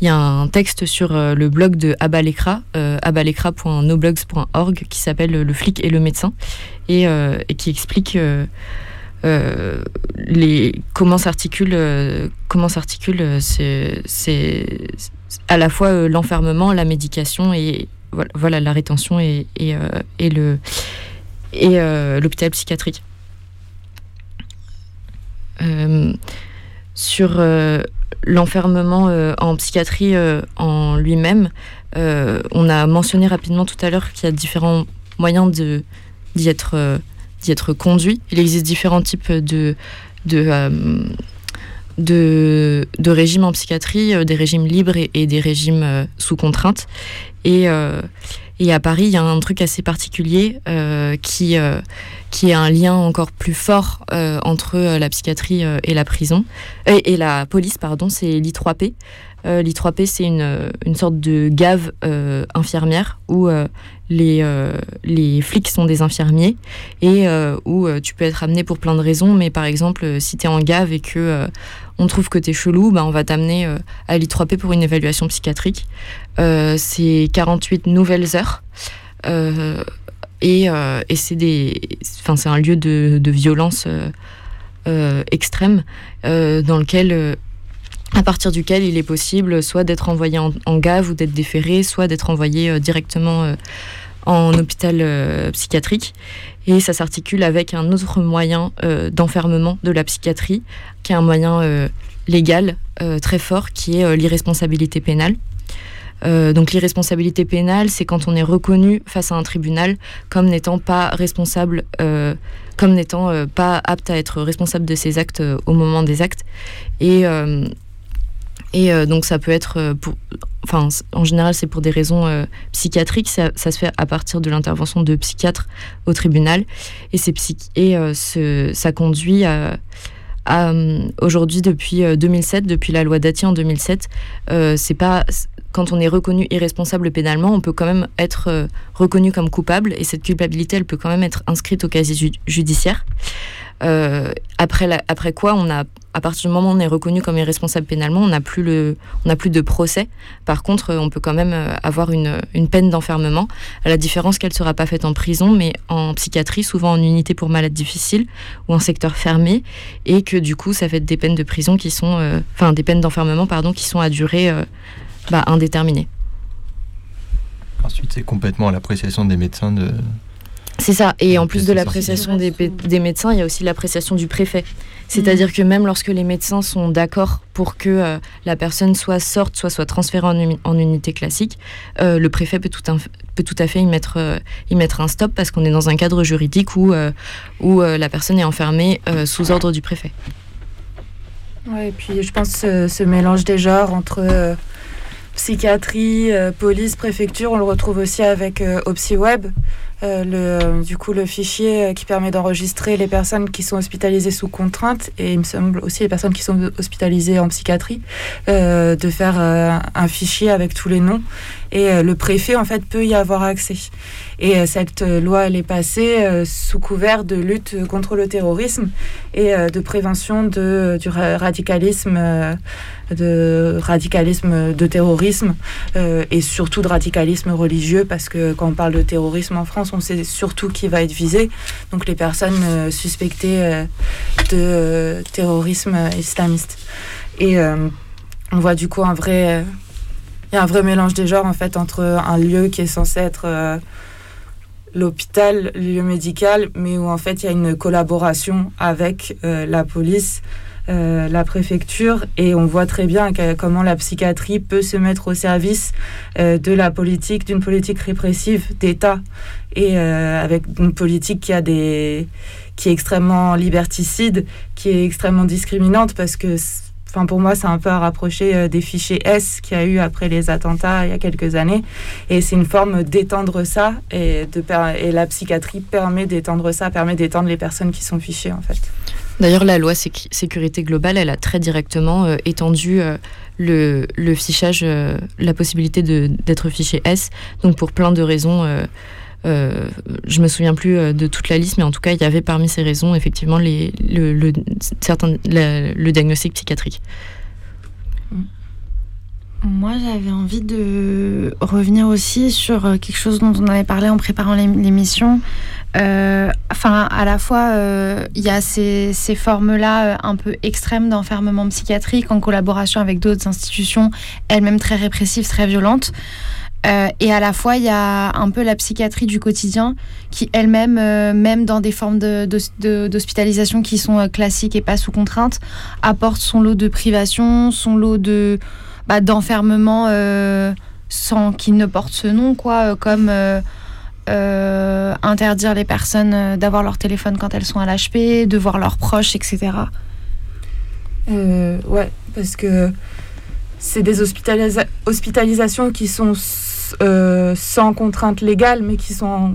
il y a un texte sur le blog de Abalekra, abalekra.noblogs.org, qui s'appelle Le flic et le médecin, et, qui explique les, comment s'articule euh, euh, c'est à la fois euh, l'enfermement, la médication et voilà, la rétention et, euh, euh, l'hôpital psychiatrique. Euh, sur euh, l'enfermement euh, en psychiatrie euh, en lui-même, euh, on a mentionné rapidement tout à l'heure qu'il y a différents moyens d'y être euh, d'y être conduit. Il existe différents types de de euh, de, régimes en psychiatrie, euh, des régimes libres et, des régimes euh, sous contrainte. Et, et à Paris, il y a un truc assez particulier qui, qui est un lien encore plus fort entre la psychiatrie et la prison, et la police, pardon, c'est l'I3P. Euh, L'I3P, c'est une, une sorte de gave euh, infirmière où euh, les, les flics sont des infirmiers et où tu peux être amené pour plein de raisons, mais par exemple, si tu es en gave et que on trouve que tu es chelou, bah, on va t'amener à l'I3P pour une évaluation psychiatrique. Euh, c'est 48 nouvelles heures. Et, et c'est des, enfin c'est un lieu de, de violence extrême dans lequel, à partir duquel il est possible soit d'être envoyé en, gave ou d'être déféré, soit d'être envoyé euh, directement euh, en hôpital euh, psychiatrique. Et ça s'articule avec un autre moyen d'enfermement de la psychiatrie, qui est un moyen légal très fort, qui est l'irresponsabilité pénale. Donc l'irresponsabilité pénale, c'est quand on est reconnu face à un tribunal comme n'étant pas responsable, comme n'étant pas apte à être responsable de ses actes au moment des actes. Et, et euh, donc ça peut être, euh, pour, enfin en général c'est pour des raisons euh, psychiatriques, ça, se fait à partir de l'intervention de psychiatres au tribunal. Et, et ça conduit à... Aujourd'hui, depuis euh, 2007, depuis la loi Dati en 2007, euh, c'est pas quand on est reconnu irresponsable pénalement, on peut quand même être reconnu comme coupable et cette culpabilité, elle peut quand même être inscrite au casier ju- judiciaire. Euh, après, après quoi, on a, à partir du moment où on est reconnu comme irresponsable pénalement, on n'a plus, plus de procès. Par contre, euh, on peut quand même euh, avoir une, une peine d'enfermement, à la différence qu'elle ne sera pas faite en prison, mais en psychiatrie, souvent en unité pour malades difficiles ou en secteur fermé, et que du coup, ça fait des peines de prison qui sont, enfin des peines d'enfermement, pardon, qui sont à durée bah, indéterminée. Ensuite, c'est complètement à l'appréciation des médecins de. C'est ça. Et en plus de l'appréciation des, des médecins, il y a aussi l'appréciation du préfet. C'est-à-dire que même lorsque les médecins sont d'accord pour que euh, la personne soit sorte, soit soit transférée en, en unité classique, euh, le préfet peut tout, peut tout à fait y mettre, euh, y mettre un stop parce qu'on est dans un cadre juridique où, euh, où euh, la personne est enfermée euh, sous ordre du préfet. Ouais, et puis je pense ce, ce mélange des genres entre euh, psychiatrie, euh, police, préfecture, on le retrouve aussi avec euh, OpsiWeb, euh, le, euh, du coup le fichier euh, qui permet d'enregistrer les personnes qui sont hospitalisées sous contrainte et il me semble aussi les personnes qui sont hospitalisées en psychiatrie, de faire un fichier avec tous les noms et euh, le préfet en fait peut y avoir accès. Et euh, cette euh, loi elle est passée sous couvert de lutte contre le terrorisme et de prévention de, du ra- radicalisme, de radicalisme de terrorisme et surtout de radicalisme religieux parce que quand on parle de terrorisme en France, on sait surtout qui va être visé. Donc les personnes suspectées de terrorisme islamiste. Et on voit du coup un vrai, un vrai mélange des genres en fait entre un lieu qui est censé être euh, l'hôpital, le lieu médical, mais où en fait il y a une collaboration avec euh, la police, euh, la préfecture, et on voit très bien comment la psychiatrie peut se mettre au service de la politique, d'une politique répressive d'État, et avec une politique qui a des qui est extrêmement liberticide, qui est extrêmement discriminante parce que Enfin, pour moi, c'est un peu à rapprocher euh, des fichiers S qu'il y a eu après les attentats il y a quelques années. Et c'est une forme d'étendre ça. Et, la psychiatrie permet d'étendre ça, permet d'étendre les personnes qui sont fichées, en fait. D'ailleurs, la loi sécu- sécurité globale, elle a très directement euh, étendu euh, le, fichage, la possibilité d'être fiché S. Donc, pour plein de raisons, euh, je me souviens plus euh, de toute la liste, mais en tout cas, il y avait parmi ces raisons, effectivement, le, le, le diagnostic psychiatrique. Moi, j'avais envie de revenir aussi sur euh, quelque chose dont on avait parlé en préparant l'ém- l'émission. Enfin, à la fois, il y a ces, ces formes-là un peu extrêmes d'enfermement psychiatrique en collaboration avec d'autres institutions, elles-mêmes très répressives, très violentes. Euh, et à la fois, il y a un peu la psychiatrie du quotidien qui elle-même, euh, même dans des formes d'hospitalisation qui sont euh, classiques et pas sous contrainte, apporte son lot de privation, son lot de bah, d'enfermement sans qu'il ne porte ce nom, quoi, comme interdire les personnes d'avoir leur téléphone quand elles sont à l'HP, de voir leurs proches, etc. Ouais, parce que c'est des hospitalisa- hospitalisations qui sont euh, sans contrainte légale, mais qui sont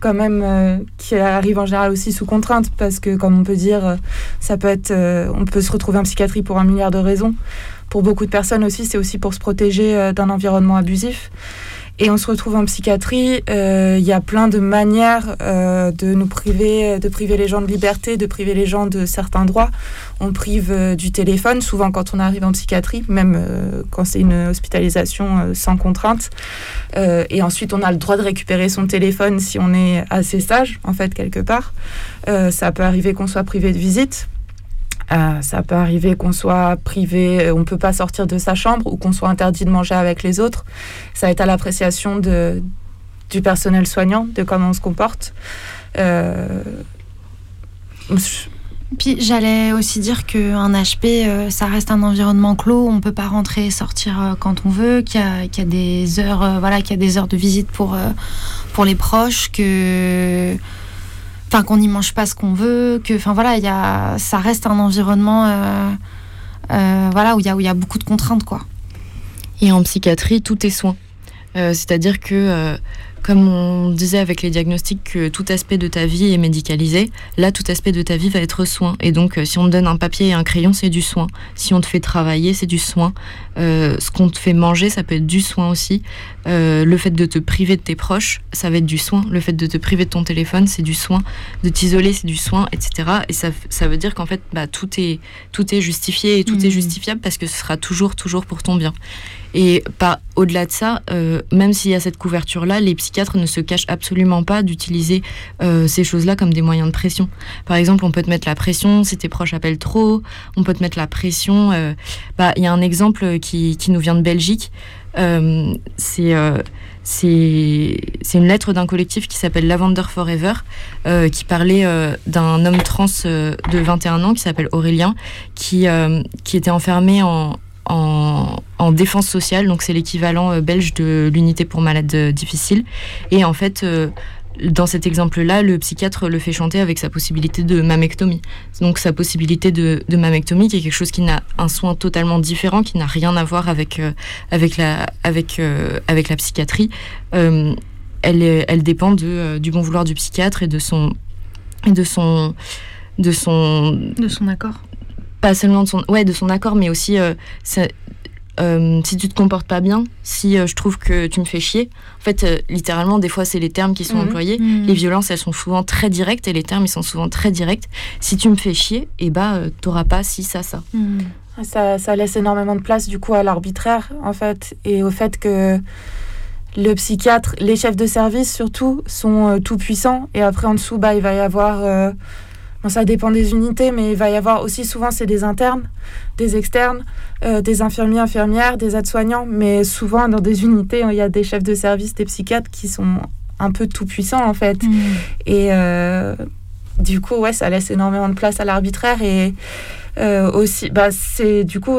quand même euh, qui arrivent en général aussi sous contrainte parce que comme on peut dire euh, ça peut être on peut se retrouver en psychiatrie pour un milliard de raisons. Pour beaucoup de personnes aussi c'est aussi pour se protéger d'un environnement abusif et on se retrouve en psychiatrie euh, il y a plein de manières euh, de nous priver de priver les gens de liberté de priver les gens de certains droits on prive euh, du téléphone souvent quand on arrive en psychiatrie même quand c'est une hospitalisation sans contrainte et ensuite, on a le droit de récupérer son téléphone si on est assez sage, en fait, quelque part. Ça peut arriver qu'on soit privé de visite. Euh, ça peut arriver qu'on soit privé, euh, on ne peut pas sortir de sa chambre ou qu'on soit interdit de manger avec les autres. Ça est à l'appréciation du personnel soignant, de comment on se comporte. Euh, Puis j'allais aussi dire qu'un HP, euh, ça reste un environnement clos. On peut pas rentrer et sortir quand on veut. Qu'il y, a- des heures, voilà, qu'il y a des heures de visite pour pour les proches. Que, qu'on n'y mange pas ce qu'on veut. Que, enfin voilà, il ça reste un environnement, euh, euh, voilà, où il y a où il y a beaucoup de contraintes, quoi. Et en psychiatrie, tout est soin. Euh, C'est-à-dire que, comme on disait avec les diagnostics, que tout aspect de ta vie est médicalisé, là, tout aspect de ta vie va être soin. Et donc, euh, si on te donne un papier et un crayon, c'est du soin. Si on te fait travailler, c'est du soin. Euh, ce qu'on te fait manger, ça peut être du soin aussi. Euh, le fait de te priver de tes proches, ça va être du soin. Le fait de te priver de ton téléphone, c'est du soin. De t'isoler, c'est du soin, etc. Et ça, ça veut dire qu'en fait, bah, tout, est, tout est justifié et tout est justifiable parce que ce sera toujours, toujours pour ton bien. Et pas au-delà de ça, euh, même s'il y a cette couverture-là, les psychiatres ne se cachent absolument pas d'utiliser euh, ces choses-là comme des moyens de pression. Par exemple, on peut te mettre la pression si tes proches appellent trop, on peut te mettre la pression. euh, bah, Il y a un exemple qui, qui nous vient de Belgique. C'est c'est une lettre d'un collectif qui s'appelle Lavender Forever, qui parlait d'un homme trans de 21 ans qui s'appelle Aurélien, qui, qui était enfermé en, en, en défense sociale, donc c'est l'équivalent euh, belge de l'unité pour malades euh, difficiles. Et en fait, euh, dans cet exemple-là, le psychiatre le fait chanter avec sa possibilité de mammectomie. Donc sa possibilité de, mammectomie, qui est quelque chose qui n'a un soin totalement différent, qui n'a rien à voir avec, avec, la, avec, avec la psychiatrie. Elle, elle dépend de, du bon vouloir du psychiatre et de son, et de son, de son, De son accord. Pas seulement de son, ouais, de son accord, mais aussi euh, ça- euh, si tu te comportes pas bien, si euh, je trouve que tu me fais chier. En fait, euh, littéralement, des fois, c'est les termes qui sont Mhm. employés. Mhm. Les violences, elles sont souvent très directes et les termes, ils sont souvent très directs. Si tu me fais chier, et bah, euh, t'auras pas si, ça, ça. Ça, ça laisse énormément de place du coup à l'arbitraire en fait et au fait que le psychiatre, les chefs de service surtout sont euh, tout puissants et après en dessous bah il va y avoir euh, bon, ça dépend des unités mais il va y avoir aussi souvent c'est des internes, des externes, euh, des infirmiers, infirmières, des aides-soignants. Mais souvent dans des unités il y a des chefs de service, des psychiatres qui sont un peu tout puissants en fait. Et euh, du coup ouais ça laisse énormément de place à l'arbitraire. Et euh, aussi, bah, c'est du coup,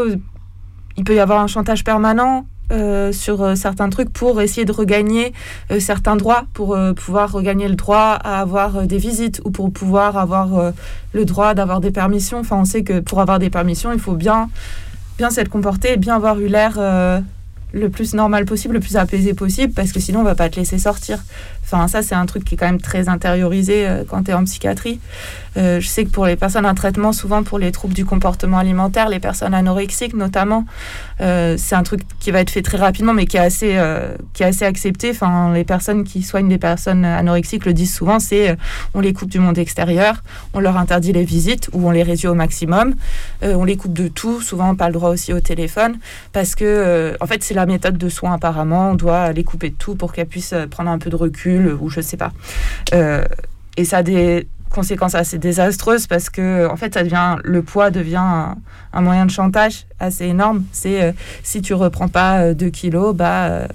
il peut y avoir un chantage permanent euh, sur euh, certains trucs pour essayer de regagner euh, certains droits, pour pouvoir regagner le droit à avoir des visites ou pour pouvoir avoir le droit d'avoir des permissions. Enfin, on sait que pour avoir des permissions, il faut bien, bien s'être comporté et bien avoir eu l'air le plus normal possible, le plus apaisé possible, parce que sinon, on va pas te laisser sortir. Enfin, ça, c'est un truc qui est quand même très intériorisé euh, quand tu es en psychiatrie. Euh, je sais que pour les personnes en traitement, souvent pour les troubles du comportement alimentaire, les personnes anorexiques notamment, euh, c'est un truc qui va être fait très rapidement, mais qui est assez, qui est assez accepté. Enfin, les personnes qui soignent des personnes anorexiques le disent souvent, c'est on les coupe du monde extérieur, on leur interdit les visites ou on les réduit au maximum, on les coupe de tout, souvent pas le droit aussi au téléphone, parce que en fait c'est la méthode de soin apparemment, on doit les couper de tout pour qu'elles puissent euh, prendre un peu de recul ou je sais pas. Euh, et ça a des conséquences assez désastreuses parce que en fait ça devient le poids devient un, moyen de chantage assez énorme. C'est euh, si tu reprends pas 2 kilos bah euh,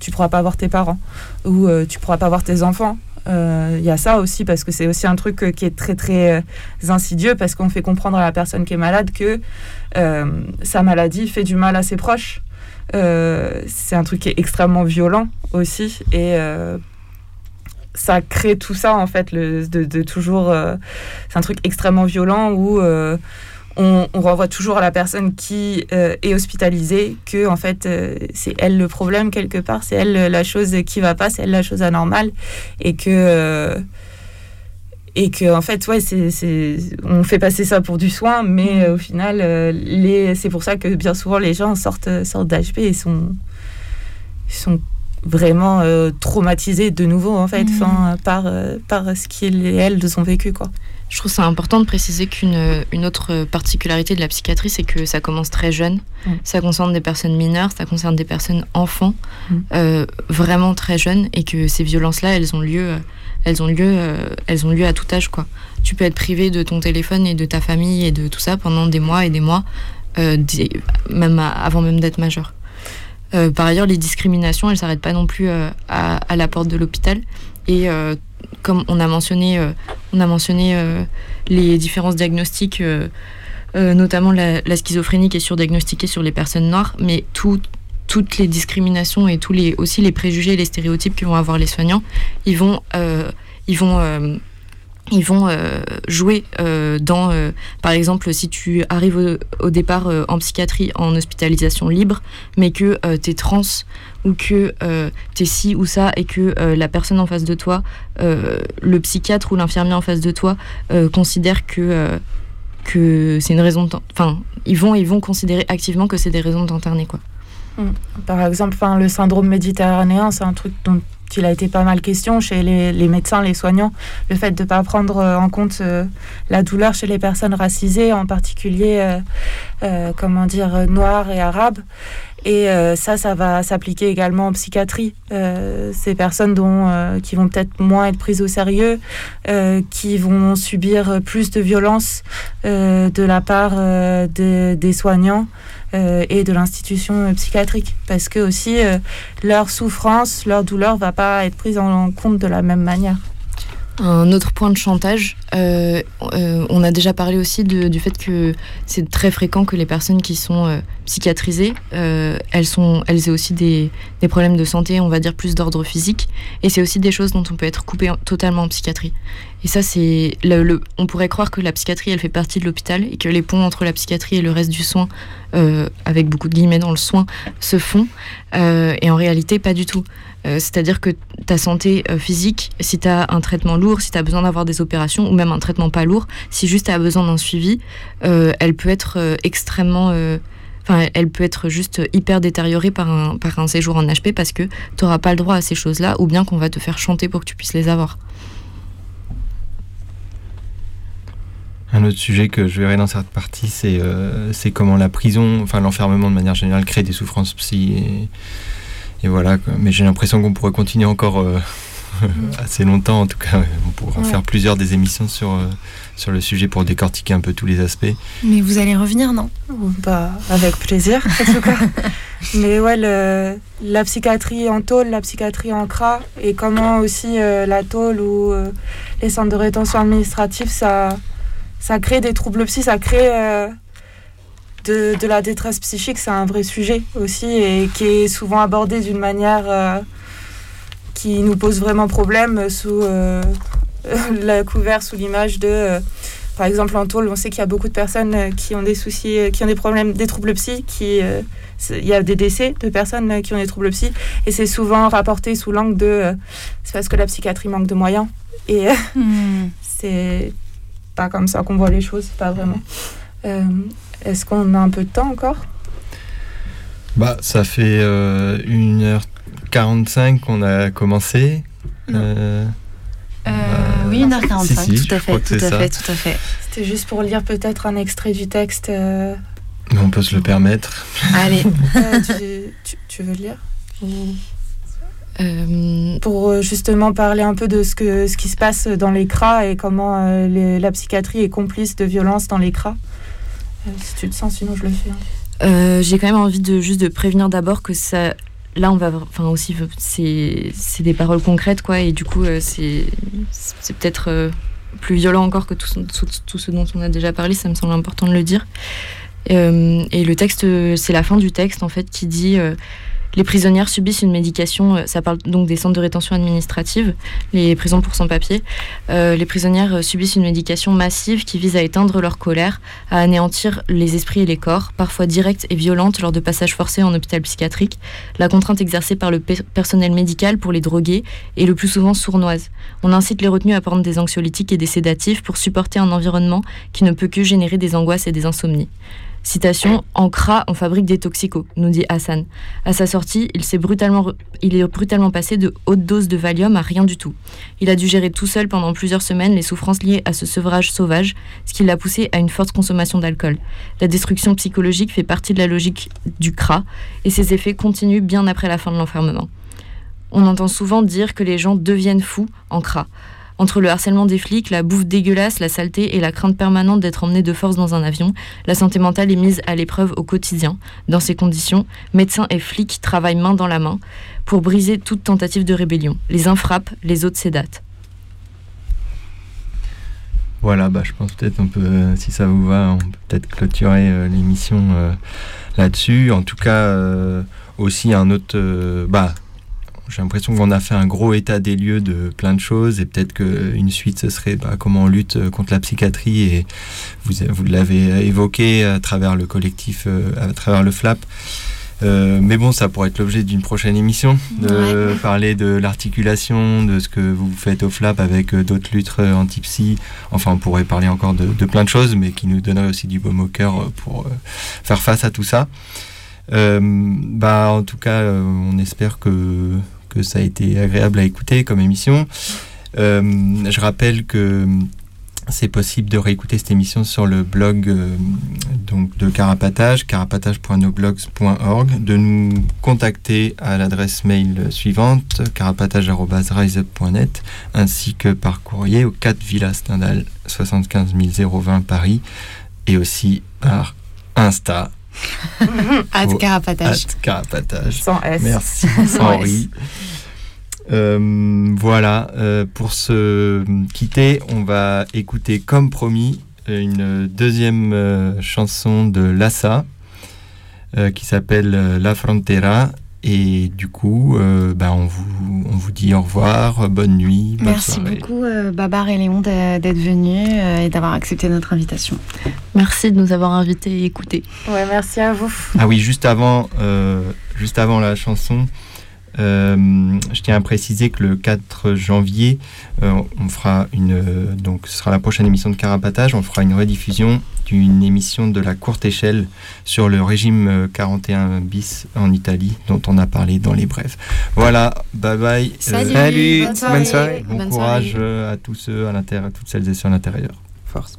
tu pourras pas voir tes parents ou euh, tu pourras pas voir tes enfants. Euh, il y a ça aussi parce que c'est aussi un truc euh, qui est très très euh, insidieux parce qu'on fait comprendre à la personne qui est malade que euh, sa maladie fait du mal à ses proches. Euh, c'est un truc qui est extrêmement violent aussi et euh, ça crée tout ça en fait le, de, toujours euh, c'est un truc extrêmement violent où euh, on, renvoie toujours à la personne qui euh, est hospitalisée que en fait euh, c'est elle le problème quelque part c'est elle la chose qui va pas c'est elle la chose anormale et que euh, et que en fait ouais c'est on fait passer ça pour du soin mais euh, au final euh, les c'est pour ça que bien souvent les gens sortent sortent d'HP et sont vraiment euh, traumatisés de nouveau en fait enfin, par euh, par ce qu'ils et elles ont vécu quoi Je trouve ça important de préciser qu'une une autre particularité de la psychiatrie, c'est que ça commence très jeune. Mm. Ça concerne des personnes mineures, ça concerne des personnes enfants, Mm. euh, vraiment très jeunes, et que ces violences-là, elles ont lieu, euh, elles ont lieu, euh, elles ont lieu à tout âge, quoi. Tu peux être privé de ton téléphone et de ta famille et de tout ça pendant des mois et des mois, euh, même avant même d'être majeur. Euh, par ailleurs, les discriminations, elles s'arrêtent pas non plus à, la porte de l'hôpital. Et comme on a mentionné, on a mentionné les différences diagnostiques, notamment la, la schizophrénie qui est surdiagnostiquée sur les personnes noires, mais tout- toutes les discriminations et tous les, aussi les préjugés et les stéréotypes que vont avoir les soignants, ils vont, euh, euh, euh, jouer dans, par exemple, si tu arrives au, départ en psychiatrie en hospitalisation libre, mais que tu es trans ou que tu es ci ou ça et que la personne en face de toi, le psychiatre ou l'infirmier en face de toi, considère que, c'est une raison de... Enfin, ils vont, vont considérer activement que c'est des raisons de t'interner, quoi. Mm. Par exemple, le syndrome méditerranéen, c'est un truc dont il a été pas mal question chez les, médecins, les soignants. Le fait de ne pas prendre euh, en compte euh, la douleur chez les personnes racisées, en particulier, euh, comment dire, noires et arabes. Et euh, ça, ça va s'appliquer également en psychiatrie. Euh, ces personnes dont, euh, qui vont peut-être moins être prises au sérieux, qui vont subir plus de violence de la part des- soignants et de l'institution psychiatrique. Parce que aussi, leur souffrance, leur douleur va pas être prise en compte de la même manière. Un autre point de chantage, euh, euh, on a déjà parlé aussi du fait que c'est très fréquent que les personnes qui sont euh, psychiatrisées, euh, elles, sont, elles aient aussi des, des problèmes de santé, on va dire plus d'ordre physique. Et c'est aussi des choses dont on peut être coupé en- totalement en psychiatrie. Et ça, c'est le, on pourrait croire que la psychiatrie, elle fait partie de l'hôpital et que les ponts entre la psychiatrie et le reste du soin, avec beaucoup de guillemets dans le soin, se font. Et en réalité, pas du tout. Euh, C'est-à-dire que ta santé euh, physique, si tu as un traitement lourd, si tu as besoin d'avoir des opérations ou même un traitement pas lourd, si juste tu as besoin d'un suivi, euh, elle peut être extrêmement. Enfin, elle peut être juste hyper détériorée par un, séjour en HP parce que tu n'auras pas le droit à ces choses-là ou bien qu'on va te faire chanter pour que tu puisses les avoir. Un autre sujet que je verrai dans cette partie, c'est c'est comment la prison, enfin l'enfermement de manière générale, crée des souffrances psy. Et, voilà, mais j'ai l'impression qu'on pourrait continuer encore euh, [LAUGHS] assez longtemps. En tout cas, on pourrait en Ouais. faire plusieurs des émissions sur, euh, sur le sujet pour décortiquer un peu tous les aspects. Mais vous allez revenir, non? Bah, avec plaisir, en tout cas. [LAUGHS] Mais ouais, le- la psychiatrie en tôle, la psychiatrie en CRA, et comment aussi euh, la tôle ou les centres de rétention administrative, ça, ça crée des troubles psy, ça crée de, de la détresse psychique, c'est un vrai sujet aussi, et qui est souvent abordé d'une manière euh, qui nous pose vraiment problème sous euh, [LAUGHS] la couvert, sous l'image de... euh, par exemple, en tôle, on sait qu'il y a beaucoup de personnes qui ont des soucis, qui ont des problèmes, des troubles psy, qui, il y a des décès de personnes qui ont des troubles psy, et c'est souvent rapporté sous l'angle de c'est parce que la psychiatrie manque de moyens. Et euh, [LAUGHS] c'est pas comme ça qu'on voit les choses, pas vraiment. Euh, Est-ce qu'on a un peu de temps encore? Bah, ça fait euh, 1h45 qu'on a commencé. Euh, oui, 1h45, si, si, tout à fait, tout à fait, tout à fait. C'était juste pour lire peut-être un extrait du texte. euh, mais on peut se le permettre. Allez. [LAUGHS] euh, tu, tu- tu veux le lire? Ou- Euh, pour euh, justement parler un peu de ce, que, ce qui se passe dans les CRA et comment euh, les- la psychiatrie est complice de violence dans les CRA. Euh, si tu te sens, sinon je le fais. hein. Euh, J'ai quand même envie de juste de prévenir d'abord que ça. Là, on va. Enfin, aussi, c'est des paroles concrètes, quoi, et du coup, euh, c'est c'est peut-être plus violent encore que tout, tout, ce dont on a déjà parlé, ça me semble important de le dire. Et le texte, c'est la fin du texte, en fait, qui dit. Les prisonnières subissent une médication, euh, ça parle donc des centres de rétention administrative, les prisons pour sans-papiers. Euh, les prisonnières euh, subissent une médication massive qui vise à éteindre leur colère, à anéantir les esprits et les corps, parfois directe et violente lors de passages forcés en hôpital psychiatrique. La contrainte exercée par le pe- personnel médical pour les droguer est le plus souvent sournoise. On incite les retenus à prendre des anxiolytiques et des sédatifs pour supporter un environnement qui ne peut que générer des angoisses et des insomnies. Citation En CRA, on fabrique des toxicos, nous dit Hassan. À sa sortie, il, s'est brutalement, il est brutalement passé de haute dose de Valium à rien du tout. Il a dû gérer tout seul pendant plusieurs semaines les souffrances liées à ce sevrage sauvage, ce qui l'a poussé à une forte consommation d'alcool. La destruction psychologique fait partie de la logique du CRA et ses effets continuent bien après la fin de l'enfermement. On entend souvent dire que les gens deviennent fous en CRA. Entre le harcèlement des flics, la bouffe dégueulasse, la saleté et la crainte permanente d'être emmené de force dans un avion, la santé mentale est mise à l'épreuve au quotidien. Dans ces conditions, médecins et flics travaillent main dans la main pour briser toute tentative de rébellion. Les uns frappent, les autres sédatent. Voilà, bah, je pense peut-être on peut, euh, si ça vous va, on peut peut-être clôturer euh, l'émission euh, là-dessus. En tout cas, aussi un autre, bah, j'ai l'impression qu'on a fait un gros état des lieux de plein de choses et peut-être qu'une suite ce serait bah, comment on lutte euh, contre la psychiatrie et vous, vous l'avez évoqué à travers le collectif, euh, à travers le FLAP. Euh, mais bon, ça pourrait être l'objet d'une prochaine émission, de parler de l'articulation, de ce que vous faites au FLAP avec euh, d'autres luttes euh, anti-psy. Enfin, on pourrait parler encore de, de plein de choses, mais qui nous donneraient aussi du baume au cœur euh, pour euh, faire face à tout ça. Euh, bah, en tout cas, euh, on espère que, que ça a été agréable à écouter comme émission. Euh, je rappelle que c'est possible de réécouter cette émission sur le blog euh, donc de Carapatage, carapatage.noblogs.org, de nous contacter à l'adresse mail suivante, carapatage.riseup.net, ainsi que par courrier au 4 Villa Stendhal, 75 020 Paris, et aussi par Insta. Au- carapatage. hâte carapatage. Sans S. Merci, Sans Henri. Euh, voilà, euh, pour se quitter, on va écouter comme promis une deuxième euh, chanson de Lassa euh, qui s'appelle La Frontera. Et du coup, euh, bah, on, vous, on vous dit au revoir, bonne nuit, bonne Merci soirée. beaucoup, euh, Babar et Léon, d'être venus euh, et d'avoir accepté notre invitation. Merci de nous avoir invités et écoutés. Ouais, merci à vous. Ah oui, juste avant, euh, juste avant la chanson, euh, je tiens à préciser que le 4 janvier, euh, on fera une, euh, donc ce sera la prochaine émission de Carapatage, on fera une rediffusion d'une émission de la courte échelle sur le régime euh, 41 bis en Italie, dont on a parlé dans les brèves. Voilà, bye bye. Salut, Salut, bonne soirée. bonne soirée. Bon Bonne courage soirée. à tous ceux à l'intérieur, toutes celles et ceux à l'intérieur. Force.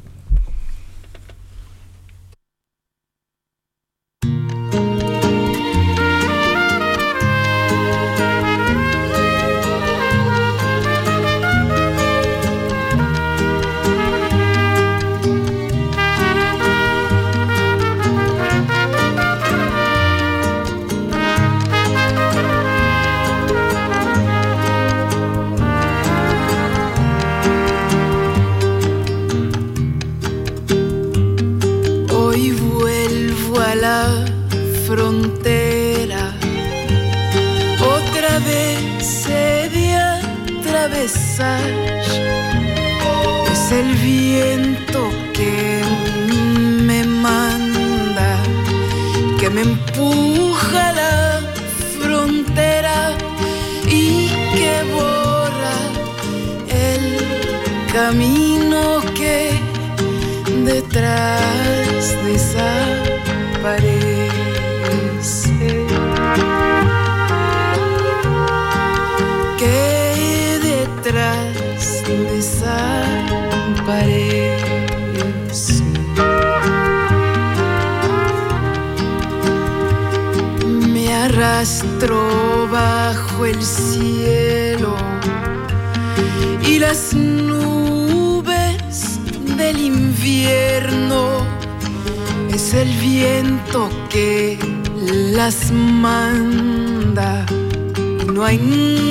Viento que me manda, que me empuja la frontera y que borra el camino que detrás desaparece. Que Me arrastro bajo el cielo y las nubes del invierno es el viento que las manda. Y no hay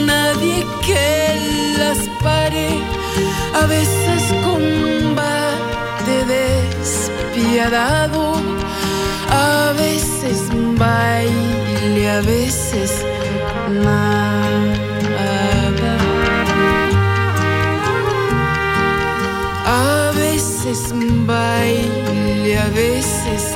nadie que las pare a veces combate despiadado a veces baile a veces nada. A veces baile, a veces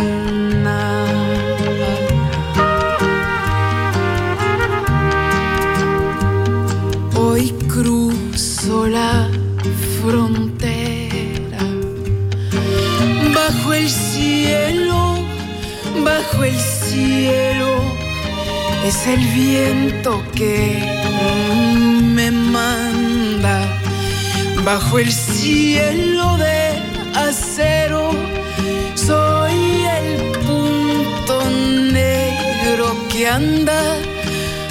Es el viento que me manda bajo el cielo de acero. Soy el punto negro que anda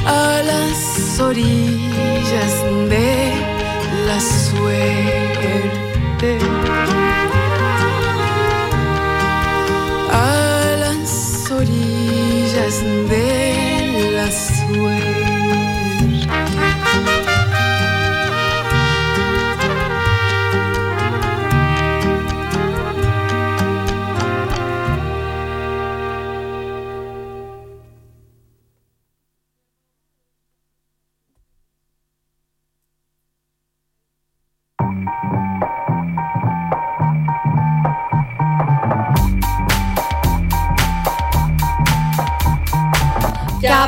a las orillas de la suerte. A las orillas de